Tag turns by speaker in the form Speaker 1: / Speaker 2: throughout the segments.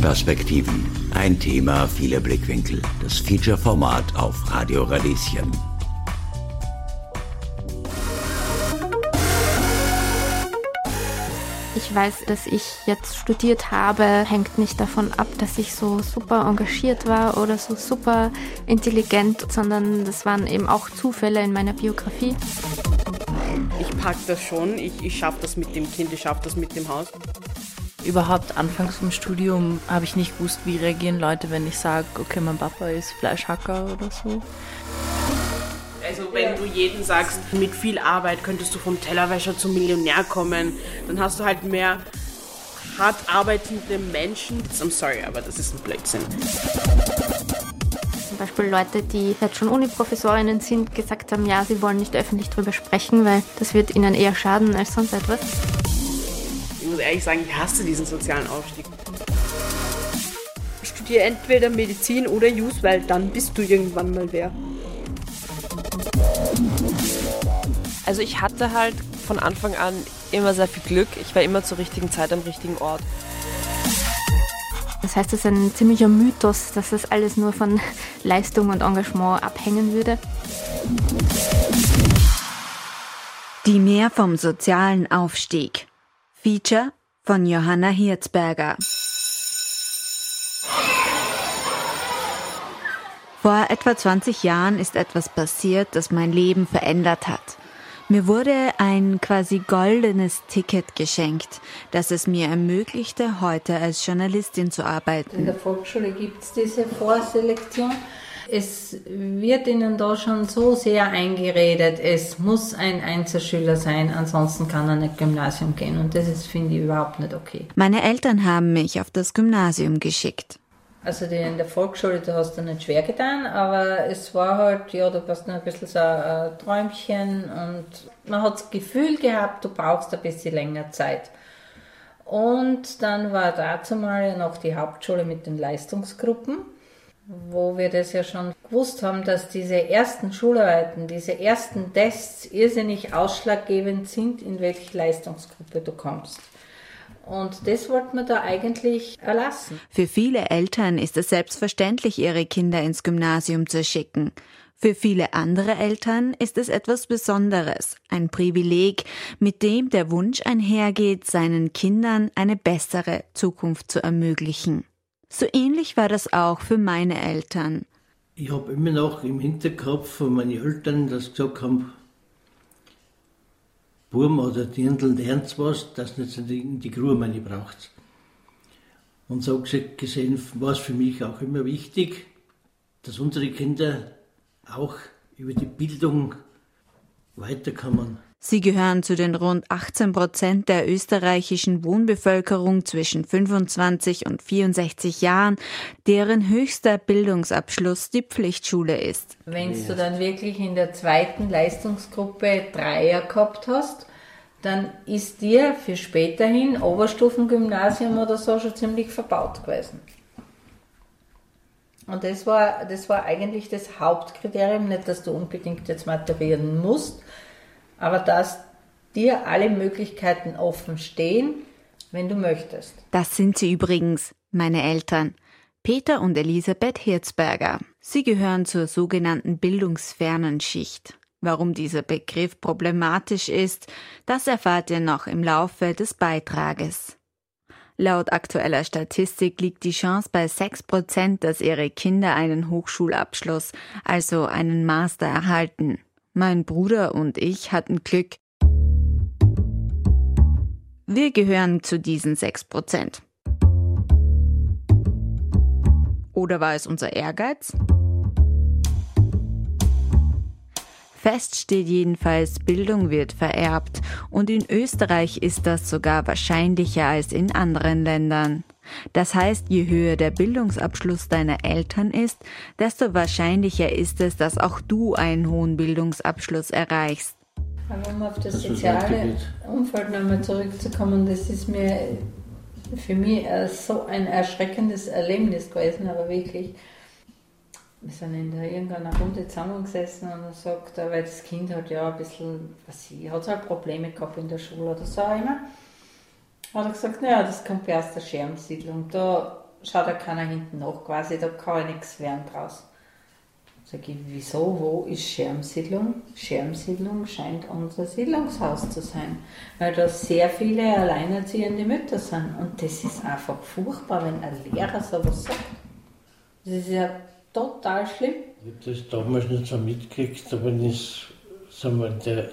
Speaker 1: Perspektiven. Ein Thema, viele Blickwinkel. Das Feature-Format auf Radio Radieschen.
Speaker 2: Ich weiß, dass ich jetzt studiert habe, hängt nicht davon ab, dass ich so super engagiert war oder so super intelligent, sondern das waren eben auch Zufälle in meiner Biografie.
Speaker 3: Ich pack das schon, ich, ich schaffe das mit dem Kind, ich schaffe das mit dem Haus.
Speaker 4: Überhaupt anfangs vom Studium habe ich nicht gewusst, wie reagieren Leute, wenn ich sage, okay, mein Papa ist Fleischhacker oder so.
Speaker 3: Also wenn du jeden sagst, mit viel Arbeit könntest du vom Tellerwäscher zum Millionär kommen, dann hast du halt mehr hart arbeitende Menschen. I'm sorry, aber das ist ein Blödsinn.
Speaker 2: Zum Beispiel Leute, die jetzt schon Uniprofessorinnen sind, gesagt haben, ja, sie wollen nicht öffentlich darüber sprechen, weil das wird ihnen eher schaden als sonst etwas.
Speaker 3: Ich muss ehrlich sagen, ich hasse diesen sozialen Aufstieg.
Speaker 5: Studier entweder Medizin oder Jus, weil dann bist du irgendwann mal wer.
Speaker 6: Also ich hatte halt von Anfang an immer sehr viel Glück. Ich war immer zur richtigen Zeit am richtigen Ort.
Speaker 2: Das heißt, es ist ein ziemlicher Mythos, dass das alles nur von Leistung und Engagement abhängen würde.
Speaker 7: Die Mehr vom sozialen Aufstieg. Feature von Johanna Hirzberger. Vor etwa 20 Jahren ist etwas passiert, das mein Leben verändert hat. Mir wurde ein quasi goldenes Ticket geschenkt, das es mir ermöglichte, heute als Journalistin zu arbeiten.
Speaker 8: In der Volksschule gibt es diese Vorselektion. Es wird ihnen da schon so sehr eingeredet, es muss ein Einzelschüler sein, ansonsten kann er nicht Gymnasium gehen. Und das ist, finde ich, überhaupt nicht okay.
Speaker 7: Meine Eltern haben mich auf das Gymnasium geschickt.
Speaker 8: Also die in der Volksschule, da hast du nicht schwer getan, aber es war halt, ja, du warst noch ein bisschen so ein Träumchen und man hat das Gefühl gehabt, du brauchst ein bisschen länger Zeit. Und dann war dazu mal noch die Hauptschule mit den Leistungsgruppen, wo wir das ja schon gewusst haben, dass diese ersten Schularbeiten, diese ersten Tests irrsinnig ausschlaggebend sind, in welche Leistungsgruppe du kommst. Und das wollte man da eigentlich erlassen.
Speaker 7: Für viele Eltern ist es selbstverständlich, ihre Kinder ins Gymnasium zu schicken. Für viele andere Eltern ist es etwas Besonderes, ein Privileg, mit dem der Wunsch einhergeht, seinen Kindern eine bessere Zukunft zu ermöglichen. So ähnlich war das auch für meine Eltern.
Speaker 9: Ich habe immer noch im Hinterkopf von meinen Eltern, das gesagt haben, Burm oder Dirndl lernt was, das nicht in die Grube meine braucht. Und so gesehen war es für mich auch immer wichtig, dass unsere Kinder auch über die Bildung weiterkommen.
Speaker 7: Sie gehören zu den rund 18 Prozent der österreichischen Wohnbevölkerung zwischen 25 und 64 Jahren, deren höchster Bildungsabschluss die Pflichtschule ist.
Speaker 8: Wenn du dann wirklich in der zweiten Leistungsgruppe Dreier gehabt hast, dann ist dir für späterhin Oberstufengymnasium oder so schon ziemlich verbaut gewesen. Und das war, das war eigentlich das Hauptkriterium, nicht, dass du unbedingt jetzt maturieren musst, aber dass dir alle Möglichkeiten offen stehen, wenn du möchtest.
Speaker 7: Das sind sie übrigens, meine Eltern. Peter und Elisabeth Hirzberger. Sie gehören zur sogenannten bildungsfernen Schicht. Warum dieser Begriff problematisch ist, das erfahrt ihr noch im Laufe des Beitrages. Laut aktueller Statistik liegt die Chance bei 6 Prozent, dass ihre Kinder einen Hochschulabschluss, also einen Master erhalten. Mein Bruder und ich hatten Glück. Wir gehören zu diesen 6 Prozent. Oder war es unser Ehrgeiz? Fest steht jedenfalls, Bildung wird vererbt und in Österreich ist das sogar wahrscheinlicher als in anderen Ländern. Das heißt, je höher der Bildungsabschluss deiner Eltern ist, desto wahrscheinlicher ist es, dass auch du einen hohen Bildungsabschluss erreichst.
Speaker 8: Aber um auf das, das soziale Umfeld nochmal zurückzukommen, das ist mir für mich so ein erschreckendes Erlebnis gewesen, aber wirklich wir sind in der, irgendeiner Runde zusammengesessen und er sagt, weil das Kind hat ja ein bisschen, was ich, hat halt Probleme gehabt in der Schule oder so immer. Hat er gesagt, naja, das kommt ja aus der Schermsiedlung. Da schaut ja keiner hinten nach, quasi, da kann ja nichts werden draus. Sag ich, wieso, wo ist Schermsiedlung? Schermsiedlung scheint unser Siedlungshaus zu sein, weil da sehr viele alleinerziehende Mütter sind. Und das ist einfach furchtbar, wenn ein Lehrer sowas sagt. Das ist ja total schlimm.
Speaker 9: Ich habe das damals nicht so mitgekriegt, aber wenn ich der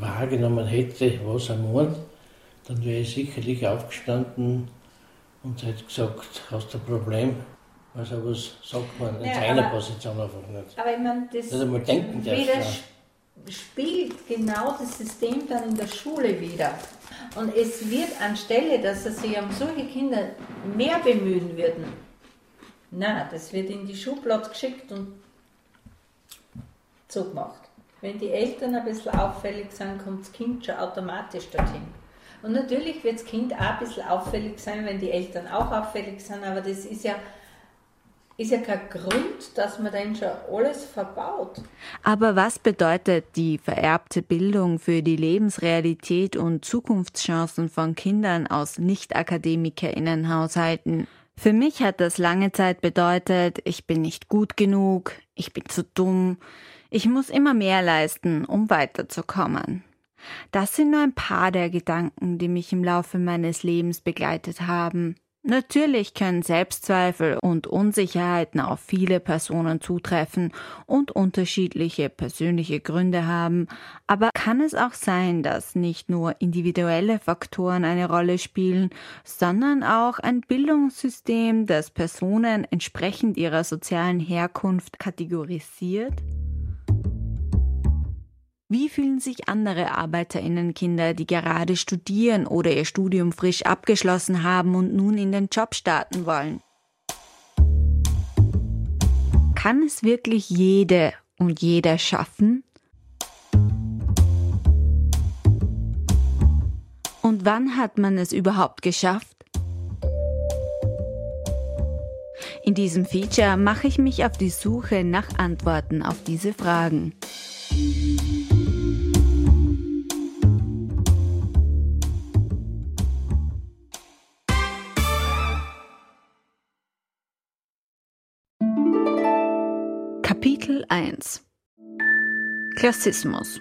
Speaker 9: wahrgenommen hätte, was er meint, dann wäre ich sicherlich aufgestanden und hätte gesagt, hast du ein Problem? Also was sagt man in
Speaker 8: Ja,
Speaker 9: seiner
Speaker 8: aber-
Speaker 9: Position einfach nicht.
Speaker 8: Aber ich meine, das
Speaker 9: Nicht einmal denken
Speaker 8: spielt genau das System dann in der Schule wieder. Und es wird anstelle, dass er sich um solche Kinder mehr bemühen würden, na, das wird in die Schublade geschickt und zugemacht. Wenn die Eltern ein bisschen auffällig sind, kommt das Kind schon automatisch dorthin. Und natürlich wird das Kind auch ein bisschen auffällig sein, wenn die Eltern auch auffällig sind, aber das ist ja, ist ja kein Grund, dass man dann schon alles verbaut.
Speaker 7: Aber was bedeutet die vererbte Bildung für die Lebensrealität und Zukunftschancen von Kindern aus Nicht-AkademikerInnen-Haushalten? Für mich hat das lange Zeit bedeutet, ich bin nicht gut genug, ich bin zu dumm, ich muss immer mehr leisten, um weiterzukommen. Das sind nur ein paar der Gedanken, die mich im Laufe meines Lebens begleitet haben. Natürlich können Selbstzweifel und Unsicherheiten auf viele Personen zutreffen und unterschiedliche persönliche Gründe haben, aber kann es auch sein, dass nicht nur individuelle Faktoren eine Rolle spielen, sondern auch ein Bildungssystem, das Personen entsprechend ihrer sozialen Herkunft kategorisiert? Wie fühlen sich andere Arbeiterinnenkinder, die gerade studieren oder ihr Studium frisch abgeschlossen haben und nun in den Job starten wollen? Kann es wirklich jede und jeder schaffen? Und wann hat man es überhaupt geschafft? In diesem Feature mache ich mich auf die Suche nach Antworten auf diese Fragen. Kapitel 1 Klassismus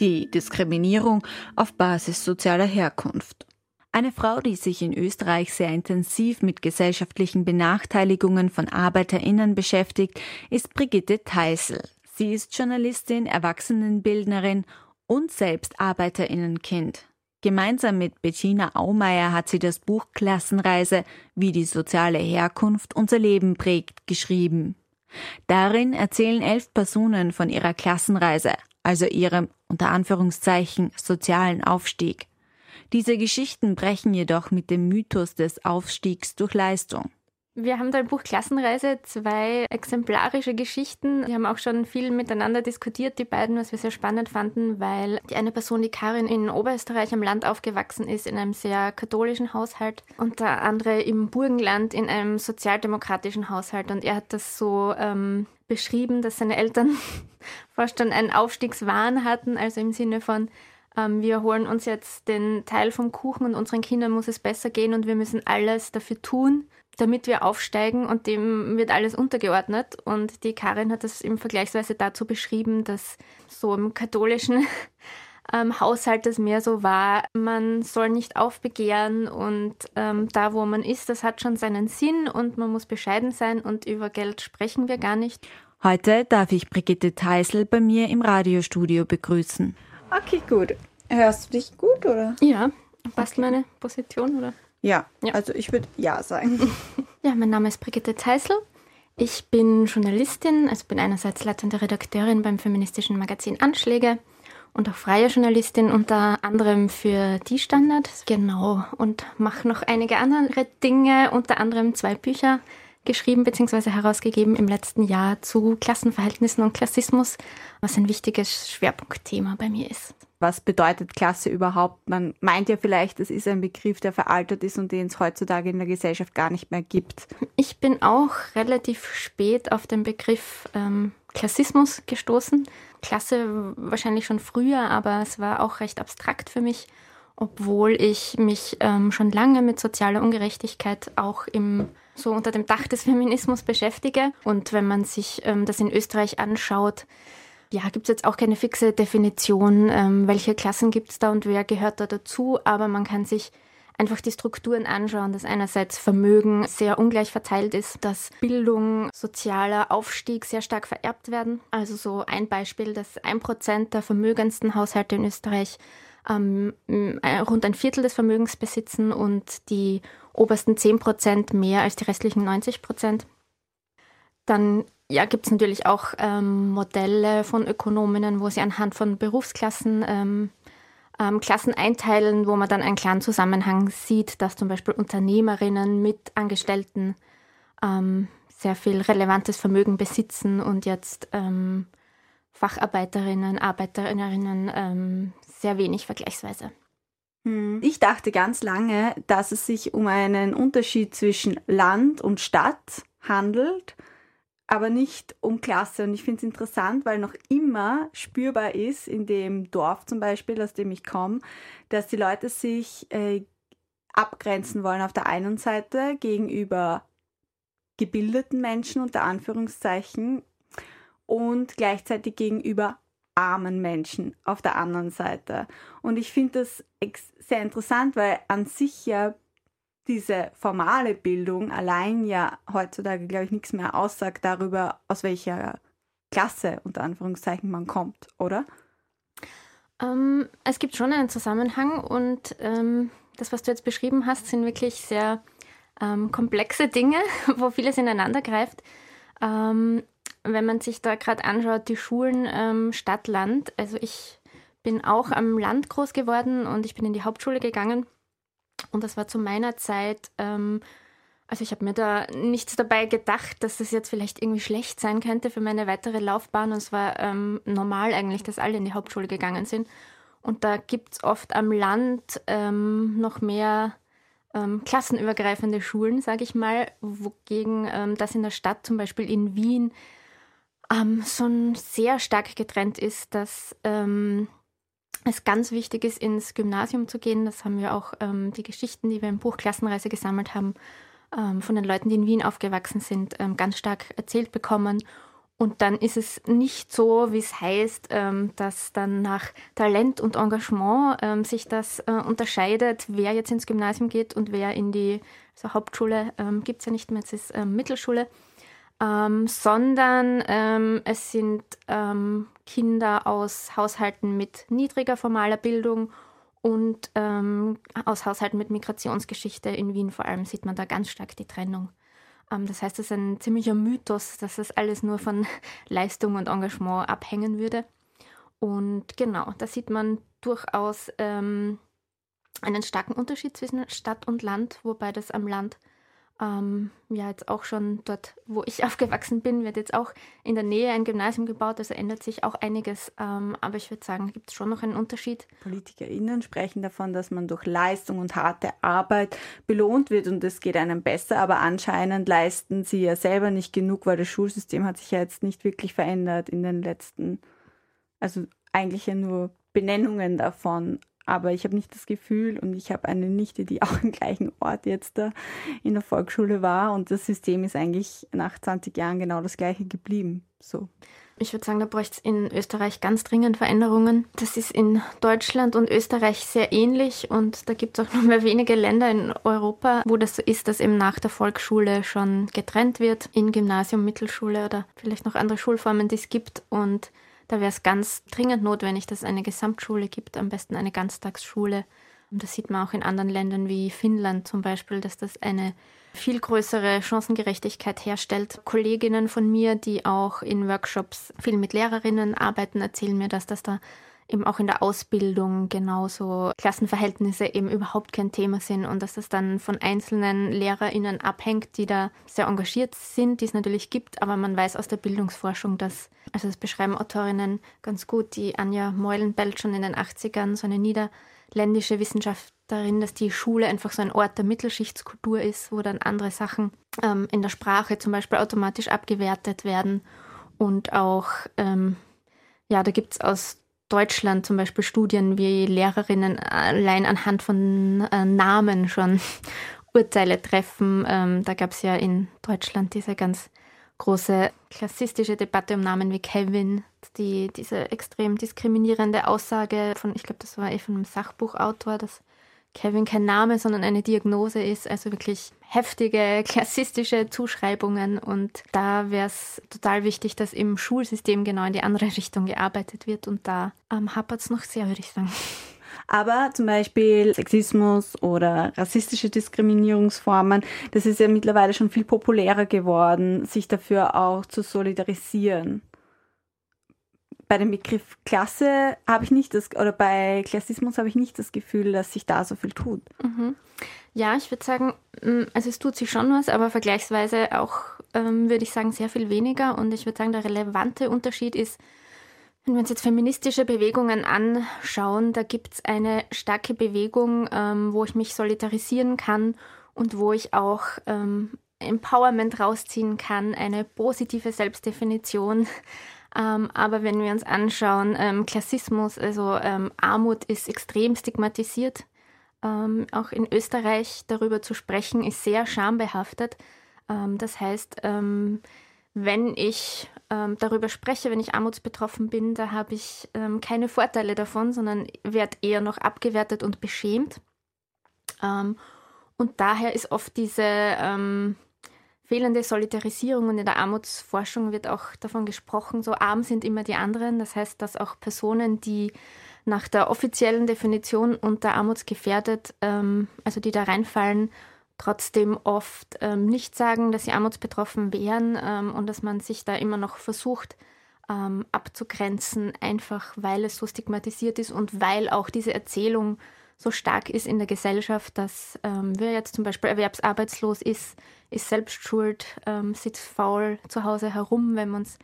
Speaker 7: Die Diskriminierung auf Basis sozialer Herkunft Eine Frau, die sich in Österreich sehr intensiv mit gesellschaftlichen Benachteiligungen von ArbeiterInnen beschäftigt, ist Brigitte Teisel. Sie ist Journalistin, Erwachsenenbildnerin und selbst ArbeiterInnenkind. Gemeinsam mit Bettina Aumeier hat sie das Buch Klassenreise, wie die soziale Herkunft unser Leben prägt, geschrieben. Darin erzählen elf Personen von ihrer Klassenreise, also ihrem unter Anführungszeichen sozialen Aufstieg. Diese Geschichten brechen jedoch mit dem Mythos des Aufstiegs durch Leistung.
Speaker 2: Wir haben da im Buch Klassenreise zwei exemplarische Geschichten. Wir haben auch schon viel miteinander diskutiert, die beiden, was wir sehr spannend fanden, weil die eine Person, die Karin in Oberösterreich am Land aufgewachsen ist, in einem sehr katholischen Haushalt und der andere im Burgenland in einem sozialdemokratischen Haushalt. Und er hat das so ähm, beschrieben, dass seine Eltern fast schon einen Aufstiegswahn hatten, also im Sinne von, ähm, wir holen uns jetzt den Teil vom Kuchen und unseren Kindern muss es besser gehen und wir müssen alles dafür tun, damit wir aufsteigen und dem wird alles untergeordnet. Und die Karin hat das im Vergleichsweise dazu beschrieben, dass so im katholischen ähm, Haushalt das mehr so war, man soll nicht aufbegehren und ähm, da, wo man ist, das hat schon seinen Sinn und man muss bescheiden sein und über Geld sprechen wir gar nicht.
Speaker 7: Heute darf ich Brigitte Teisel bei mir im Radiostudio begrüßen.
Speaker 10: Okay, gut. Hörst du dich gut, oder?
Speaker 2: Ja, passt meine Position, oder?
Speaker 10: Ja,
Speaker 2: Ja.
Speaker 10: also ich würde ja sagen.
Speaker 2: Ja, mein Name ist Brigitte Zeisel. Ich bin Journalistin, also bin einerseits leitende Redakteurin beim feministischen Magazin Anschläge und auch freie Journalistin, unter anderem für Die Standard. Genau, und mache noch einige andere Dinge, unter anderem zwei Bücher geschrieben bzw. herausgegeben im letzten Jahr zu Klassenverhältnissen und Klassismus, was ein wichtiges Schwerpunktthema bei mir ist.
Speaker 10: Was bedeutet Klasse überhaupt? Man meint ja vielleicht, es ist ein Begriff, der veraltet ist und den es heutzutage in der Gesellschaft gar nicht mehr gibt.
Speaker 2: Ich bin auch relativ spät auf den Begriff ähm, Klassismus gestoßen. Klasse wahrscheinlich schon früher, aber es war auch recht abstrakt für mich. obwohl ich mich ähm, schon lange mit sozialer Ungerechtigkeit auch im so unter dem Dach des Feminismus beschäftige. Und wenn man sich ähm, das in Österreich anschaut, ja, gibt es jetzt auch keine fixe Definition, ähm, welche Klassen gibt es da und wer gehört da dazu, aber man kann sich einfach die Strukturen anschauen, dass einerseits Vermögen sehr ungleich verteilt ist, dass Bildung, sozialer Aufstieg sehr stark vererbt werden. Also so ein Beispiel, dass ein Prozent der vermögendsten Haushalte in Österreich ähm, rund ein Viertel des Vermögens besitzen und die obersten 10 Prozent mehr als die restlichen 90 Prozent. Dann ja, gibt es natürlich auch ähm, Modelle von Ökonominnen, wo sie anhand von Berufsklassen ähm, ähm, Klassen einteilen, wo man dann einen klaren Zusammenhang sieht, dass zum Beispiel Unternehmerinnen mit Angestellten ähm, sehr viel relevantes Vermögen besitzen und jetzt ähm, Facharbeiterinnen, Arbeiterinnen ähm, sehr wenig vergleichsweise.
Speaker 7: Hm. Ich dachte ganz lange, dass es sich um einen Unterschied zwischen Land und Stadt handelt aber nicht um Klasse. Und ich finde es interessant, weil noch immer spürbar ist, in dem Dorf zum Beispiel, aus dem ich komme, dass die Leute sich äh, abgrenzen wollen auf der einen Seite gegenüber gebildeten Menschen unter Anführungszeichen und gleichzeitig gegenüber armen Menschen auf der anderen Seite. Und ich finde das sehr interessant, weil an sich ja diese formale Bildung allein ja heutzutage, glaube ich, nichts mehr aussagt darüber, aus welcher Klasse unter Anführungszeichen man kommt, oder?
Speaker 2: Ähm, es gibt schon einen Zusammenhang und ähm, das, was du jetzt beschrieben hast, sind wirklich sehr ähm, komplexe Dinge, wo vieles ineinander greift. Ähm, wenn man sich da gerade anschaut, die Schulen ähm, Stadt-Land, also ich bin auch am Land groß geworden und ich bin in die Hauptschule gegangen und das war zu meiner Zeit, ähm, also ich habe mir da nichts dabei gedacht, dass das jetzt vielleicht irgendwie schlecht sein könnte für meine weitere Laufbahn. Und es war ähm, normal eigentlich, dass alle in die Hauptschule gegangen sind. Und da gibt es oft am Land ähm, noch mehr ähm, klassenübergreifende Schulen, sage ich mal, wogegen ähm, das in der Stadt, zum Beispiel in Wien, ähm, schon sehr stark getrennt ist, dass es ganz wichtig ist, ins Gymnasium zu gehen. Das haben wir auch ähm, die Geschichten, die wir im Buch Klassenreise gesammelt haben, ähm, von den Leuten, die in Wien aufgewachsen sind, ähm, ganz stark erzählt bekommen. Und dann ist es nicht so, wie es heißt, ähm, dass dann nach Talent und Engagement ähm, sich das äh, unterscheidet, wer jetzt ins Gymnasium geht und wer in die also Hauptschule ähm, gibt es ja nicht mehr, es ist Mittelschule ähm, sondern ähm, es sind ähm, Kinder aus Haushalten mit niedriger formaler Bildung und ähm, aus Haushalten mit Migrationsgeschichte. In Wien vor allem sieht man da ganz stark die Trennung. Ähm, das heißt, es ist ein ziemlicher Mythos, dass das alles nur von Leistung und Engagement abhängen würde. Und genau, da sieht man durchaus ähm, einen starken Unterschied zwischen Stadt und Land, wobei das am Land ähm, ja, jetzt auch schon dort, wo ich aufgewachsen bin, wird jetzt auch in der Nähe ein Gymnasium gebaut, also ändert sich auch einiges. Ähm, aber ich würde sagen, gibt es schon noch einen Unterschied.
Speaker 7: PolitikerInnen sprechen davon, dass man durch Leistung und harte Arbeit belohnt wird und es geht einem besser, aber anscheinend leisten sie ja selber nicht genug, weil das Schulsystem hat sich ja jetzt nicht wirklich verändert in den letzten, also eigentlich ja nur Benennungen davon aber ich habe nicht das Gefühl und ich habe eine Nichte, die auch im gleichen Ort jetzt da in der Volksschule war und das System ist eigentlich nach 20 Jahren genau das gleiche geblieben. So.
Speaker 2: Ich würde sagen, da bräuchte es in Österreich ganz dringend Veränderungen. Das ist in Deutschland und Österreich sehr ähnlich und da gibt es auch nur mehr wenige Länder in Europa, wo das so ist, dass eben nach der Volksschule schon getrennt wird in Gymnasium, Mittelschule oder vielleicht noch andere Schulformen, die es gibt und da wäre es ganz dringend notwendig, dass es eine Gesamtschule gibt, am besten eine Ganztagsschule. Und das sieht man auch in anderen Ländern wie Finnland zum Beispiel, dass das eine viel größere Chancengerechtigkeit herstellt. Kolleginnen von mir, die auch in Workshops viel mit Lehrerinnen arbeiten, erzählen mir, dass das da eben auch in der Ausbildung genauso Klassenverhältnisse eben überhaupt kein Thema sind und dass das dann von einzelnen LehrerInnen abhängt, die da sehr engagiert sind, die es natürlich gibt, aber man weiß aus der Bildungsforschung, dass, also das beschreiben Autorinnen ganz gut, die Anja Meulenbelt schon in den 80ern, so eine niederländische Wissenschaftlerin, dass die Schule einfach so ein Ort der Mittelschichtskultur ist, wo dann andere Sachen ähm, in der Sprache zum Beispiel automatisch abgewertet werden. Und auch, ähm, ja, da gibt es aus Deutschland zum Beispiel Studien wie Lehrerinnen allein anhand von äh, Namen schon Urteile treffen. Ähm, da gab es ja in Deutschland diese ganz große klassistische Debatte um Namen wie Kevin, die diese extrem diskriminierende Aussage von, ich glaube, das war eh von einem Sachbuchautor, dass Kevin kein Name, sondern eine Diagnose ist. Also wirklich heftige, klassistische Zuschreibungen. Und da wäre es total wichtig, dass im Schulsystem genau in die andere Richtung gearbeitet wird. Und da ähm, hapert es noch sehr, würde ich sagen.
Speaker 10: Aber zum Beispiel Sexismus oder rassistische Diskriminierungsformen, das ist ja mittlerweile schon viel populärer geworden, sich dafür auch zu solidarisieren. Bei dem Begriff Klasse habe ich nicht das, oder bei Klassismus habe ich nicht das Gefühl, dass sich da so viel tut.
Speaker 2: Mhm. Ja, ich würde sagen, mm, also es tut sich schon was, aber vergleichsweise auch, ähm, würde ich sagen, sehr viel weniger. Und ich würde sagen, der relevante Unterschied ist, wenn wir uns jetzt feministische Bewegungen anschauen, da gibt es eine starke Bewegung, ähm, wo ich mich solidarisieren kann und wo ich auch ähm, Empowerment rausziehen kann, eine positive Selbstdefinition. Ähm, aber wenn wir uns anschauen, ähm, Klassismus, also ähm, Armut ist extrem stigmatisiert. Ähm, auch in Österreich darüber zu sprechen, ist sehr schambehaftet. das heißt, wenn ich ähm, darüber spreche, wenn ich armutsbetroffen bin, da habe ich ähm, keine Vorteile davon, sondern werde eher noch abgewertet und beschämt. Ähm, und daher ist oft diese ähm, fehlende Solidarisierung und in der Armutsforschung wird auch davon gesprochen, so arm sind immer die anderen. Das heißt, dass auch Personen, die nach der offiziellen Definition unter armutsgefährdet, ähm, also die da reinfallen, trotzdem oft ähm, nicht sagen, dass sie armutsbetroffen wären ähm, und dass man sich da immer noch versucht ähm, abzugrenzen, einfach weil es so stigmatisiert ist und weil auch diese Erzählung so stark ist in der Gesellschaft, dass ähm, wer jetzt zum Beispiel erwerbsarbeitslos ist, ist selbst schuld, ähm, sitzt faul zu Hause herum. Wenn wir uns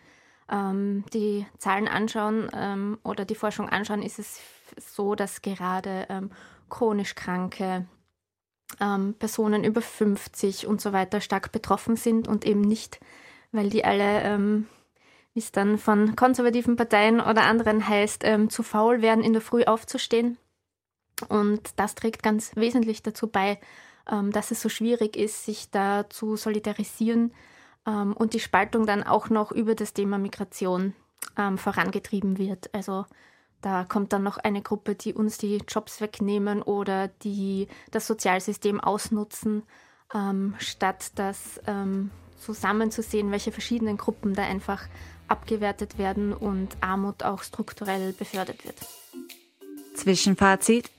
Speaker 2: ähm, die Zahlen anschauen oder die Forschung anschauen, ist es so, dass gerade chronisch Kranke, ähm, Personen über 50 und so weiter stark betroffen sind und eben nicht, weil die alle, ähm, wie es dann von konservativen Parteien oder anderen heißt, ähm, zu faul werden, in der Früh aufzustehen. Und das trägt ganz wesentlich dazu bei, ähm, dass es so schwierig ist, sich da zu solidarisieren ähm, und die Spaltung dann auch noch über das Thema Migration ähm, vorangetrieben wird. Also da kommt dann noch eine Gruppe, die uns die Jobs wegnehmen oder die das Sozialsystem ausnutzen, statt das zusammenzusehen, welche verschiedenen Gruppen da einfach abgewertet werden und Armut auch strukturell befördert wird.
Speaker 7: Zwischenfazit.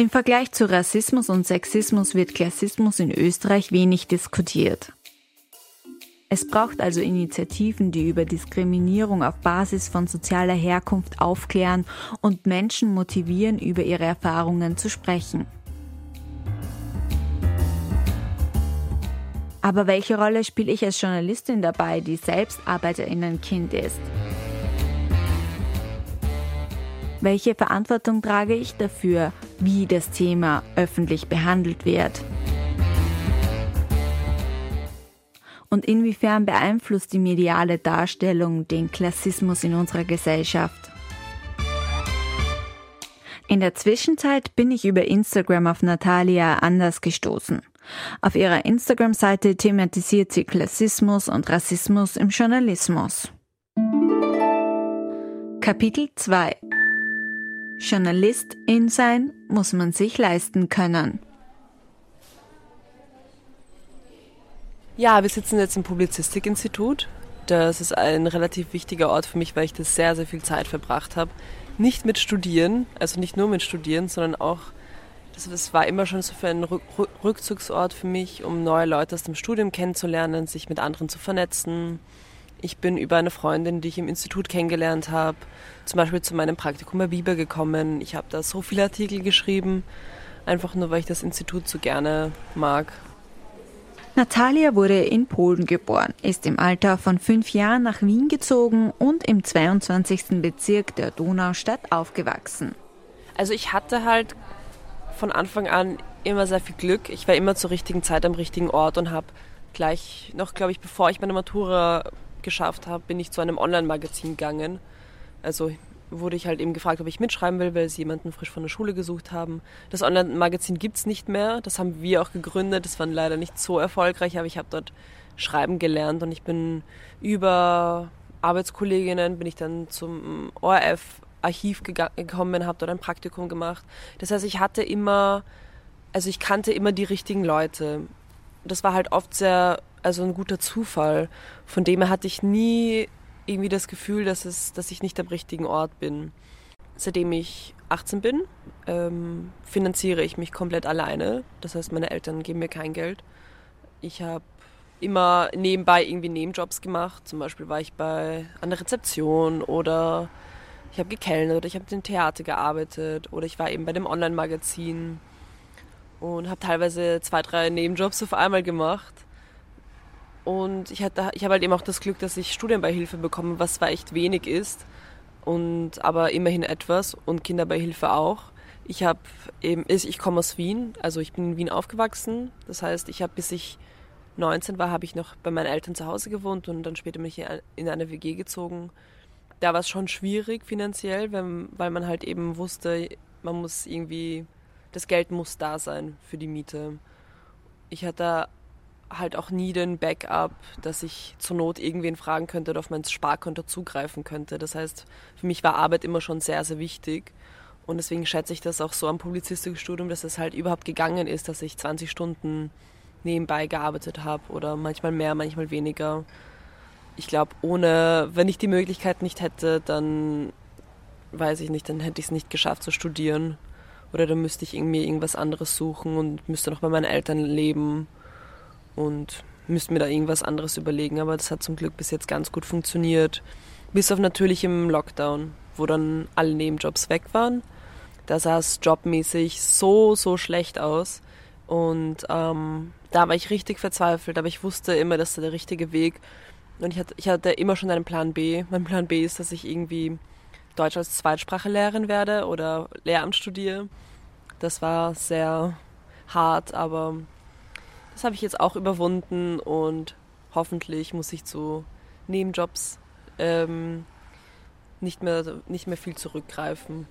Speaker 7: Im Vergleich zu Rassismus und Sexismus wird Klassismus in Österreich wenig diskutiert. Es braucht also Initiativen, die über Diskriminierung auf Basis von sozialer Herkunft aufklären und Menschen motivieren, über ihre Erfahrungen zu sprechen. Aber welche Rolle spiele ich als Journalistin dabei, die selbst Arbeiterinnenkind ist? Welche Verantwortung trage ich dafür, wie das Thema öffentlich behandelt wird? Und inwiefern beeinflusst die mediale Darstellung den Klassismus in unserer Gesellschaft? In der Zwischenzeit bin ich über Instagram auf Natalia Anders gestoßen. Auf ihrer Instagram-Seite thematisiert sie Klassismus und Rassismus im Journalismus. Kapitel 2 Journalistin sein muss man sich leisten können.
Speaker 6: Ja, wir sitzen jetzt im Publizistikinstitut. Das ist ein relativ wichtiger Ort für mich, weil ich da sehr, sehr viel Zeit verbracht habe. Nicht mit Studieren, also nicht nur mit Studieren, sondern auch, das, das war immer schon so für ein Rückzugsort für mich, um neue Leute aus dem Studium kennenzulernen, sich mit anderen zu vernetzen. Ich bin über eine Freundin, die ich im Institut kennengelernt habe, zum Beispiel zu meinem Praktikum bei Biber gekommen. Ich habe da so viele Artikel geschrieben, einfach nur, weil ich das Institut so gerne mag
Speaker 7: Natalia wurde in Polen geboren, ist im Alter von fünf Jahren nach Wien gezogen und im 22. Bezirk der Donaustadt aufgewachsen.
Speaker 6: Also ich hatte halt von Anfang an immer sehr viel Glück. Ich war immer zur richtigen Zeit am richtigen Ort und habe gleich noch, glaube ich, bevor ich meine Matura geschafft habe, bin ich zu einem Online-Magazin gegangen. Also wurde ich halt eben gefragt, ob ich mitschreiben will, weil sie jemanden frisch von der Schule gesucht haben. Das Online-Magazin gibt es nicht mehr. Das haben wir auch gegründet. Das war leider nicht so erfolgreich, aber ich habe dort schreiben gelernt und ich bin über Arbeitskolleginnen bin ich dann zum ORF-Archiv gekommen, habe dort ein Praktikum gemacht. Das heißt, ich hatte immer, also ich kannte immer die richtigen Leute. Das war halt oft sehr, also ein guter Zufall. Von dem her hatte ich nie irgendwie das Gefühl, dass, es, dass ich nicht am richtigen Ort bin. Seitdem ich 18 bin, ähm, finanziere ich mich komplett alleine. Das heißt, meine Eltern geben mir kein Geld. Ich habe immer nebenbei irgendwie Nebenjobs gemacht. Zum Beispiel war ich bei der Rezeption oder ich habe gekellnert oder ich habe im Theater gearbeitet oder ich war eben bei dem Online-Magazin und habe teilweise zwei, drei Nebenjobs auf einmal gemacht. Und ich, ich habe halt eben auch das Glück, dass ich Studienbeihilfe bekomme, was zwar echt wenig ist, und aber immerhin etwas und Kinderbeihilfe auch. Ich habe eben, ich komme aus Wien, also ich bin in Wien aufgewachsen. Das heißt, ich habe bis ich 19 war, habe ich noch bei meinen Eltern zu Hause gewohnt und dann später bin ich in eine WG gezogen. Da war es schon schwierig finanziell, weil man halt eben wusste, man muss irgendwie, das Geld muss da sein für die Miete. Ich hatte halt auch nie den Backup, dass ich zur Not irgendwen fragen könnte oder auf mein Sparkonto zugreifen könnte. Das heißt, für mich war Arbeit immer schon sehr, sehr wichtig. Und deswegen schätze ich das auch so am Publizistikstudium, dass es halt überhaupt gegangen ist, dass ich 20 Stunden nebenbei gearbeitet habe oder manchmal mehr, manchmal weniger. Ich glaube, ohne, wenn ich die Möglichkeit nicht hätte, dann weiß ich nicht, dann hätte ich es nicht geschafft zu studieren. Oder dann müsste ich irgendwie irgendwas anderes suchen und müsste noch bei meinen Eltern leben und müsste mir da irgendwas anderes überlegen. Aber das hat zum Glück bis jetzt ganz gut funktioniert. Bis auf natürlich im Lockdown, wo dann alle Nebenjobs weg waren. Da sah es jobmäßig so, so schlecht aus. Und ähm, da war ich richtig verzweifelt, aber ich wusste immer, das ist der richtige Weg. Und ich hatte, ich hatte immer schon einen Plan B. Mein Plan B ist, dass ich irgendwie Deutsch als Zweitsprache lehren werde oder Lehramt studiere. Das war sehr hart, aber das habe ich jetzt auch überwunden und hoffentlich muss ich zu Nebenjobs ähm, nicht, mehr, nicht mehr viel zurückgreifen.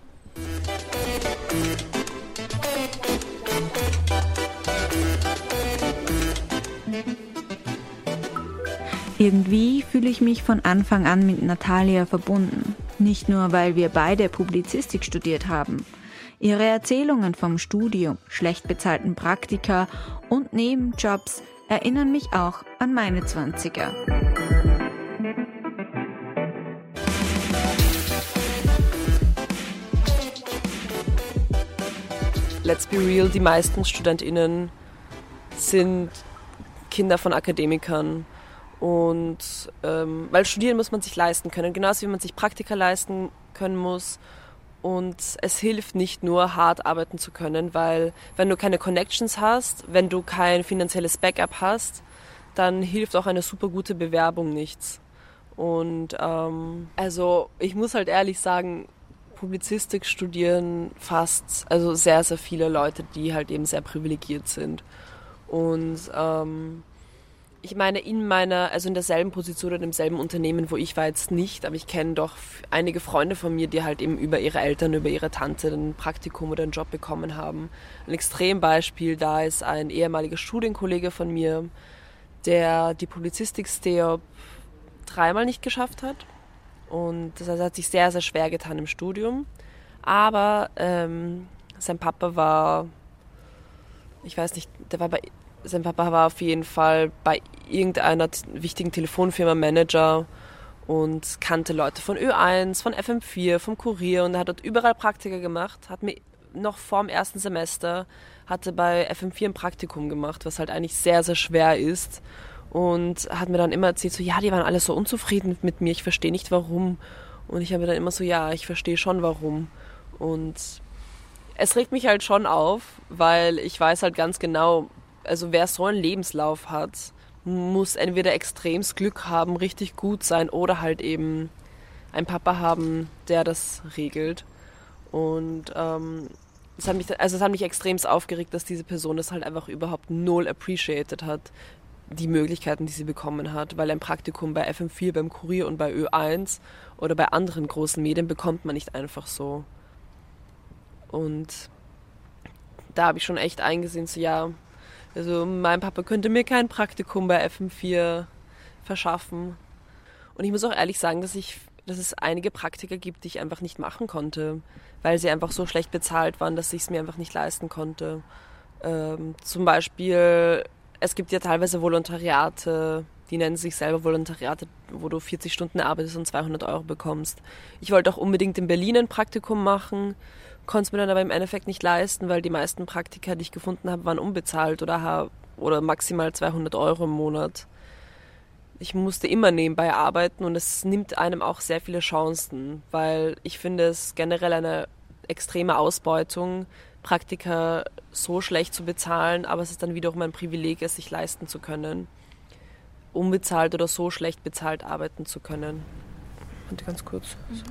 Speaker 7: Irgendwie fühle ich mich von Anfang an mit Natalia verbunden. Nicht nur, weil wir beide Publizistik studiert haben. Ihre Erzählungen vom Studium, schlecht bezahlten Praktika und Nebenjobs erinnern mich auch an meine Zwanziger.
Speaker 6: Let's be real, die meisten StudentInnen sind Kinder von Akademikern und ähm, weil studieren muss man sich leisten können, genauso wie man sich Praktika leisten können muss. Und es hilft nicht nur, hart arbeiten zu können, weil wenn du keine Connections hast, wenn du kein finanzielles Backup hast, dann hilft auch eine super gute Bewerbung nichts. Und ähm, also ich muss halt ehrlich sagen, Publizistik studieren fast, also sehr, sehr viele Leute, die halt eben sehr privilegiert sind. Und ähm, ich meine, in meiner, also in derselben Position oder im selben Unternehmen, wo ich war jetzt nicht, aber ich kenne doch einige Freunde von mir, die halt eben über ihre Eltern, über ihre Tante ein Praktikum oder einen Job bekommen haben. Ein Extrembeispiel da ist ein ehemaliger Studienkollege von mir, der die Publizistik-Steop dreimal nicht geschafft hat. Und das heißt, er hat sich sehr, sehr schwer getan im Studium. Aber ähm, sein Papa war, ich weiß nicht, der war bei sein Papa war auf jeden Fall bei irgendeiner wichtigen Telefonfirma Manager und kannte Leute von Ö1, von FM4, vom Kurier und er hat dort überall Praktika gemacht, hat mir noch vorm ersten Semester hatte bei FM4 ein Praktikum gemacht, was halt eigentlich sehr, sehr schwer ist und hat mir dann immer erzählt, so ja, die waren alle so unzufrieden mit mir, ich verstehe nicht warum und ich habe dann immer so, ja, ich verstehe schon warum und es regt mich halt schon auf, weil ich weiß halt ganz genau, also wer so einen Lebenslauf hat, muss entweder extremes Glück haben, richtig gut sein oder halt eben einen Papa haben, der das regelt. Und ähm, es hat mich, also es hat mich extremst aufgeregt, dass diese Person das halt einfach überhaupt null appreciated hat. die Möglichkeiten, die sie bekommen hat, weil ein Praktikum bei FM4, beim Kurier und bei Ö1 oder bei anderen großen Medien bekommt man nicht einfach so. Und da habe ich schon echt eingesehen, so ja, also mein Papa könnte mir kein Praktikum bei FM4 verschaffen. Und ich muss auch ehrlich sagen, dass ich, dass es einige Praktika gibt, die ich einfach nicht machen konnte, weil sie einfach so schlecht bezahlt waren, dass ich es mir einfach nicht leisten konnte. Ähm, zum Beispiel, es gibt ja teilweise Volontariate, die nennen sich selber Volontariate, wo du 40 Stunden arbeitest und 200 Euro bekommst. Ich wollte auch unbedingt in Berlin ein Praktikum machen, konnte es mir dann aber im Endeffekt nicht leisten, weil die meisten Praktika, die ich gefunden habe, waren unbezahlt oder, oder maximal 200 Euro im Monat. Ich musste immer nebenbei arbeiten und es nimmt einem auch sehr viele Chancen, weil ich finde es generell eine extreme Ausbeutung, Praktika so schlecht zu bezahlen, aber es ist dann wiederum ein Privileg, es sich leisten zu können, unbezahlt oder so schlecht bezahlt arbeiten zu können. Warte ganz kurz. Mhm.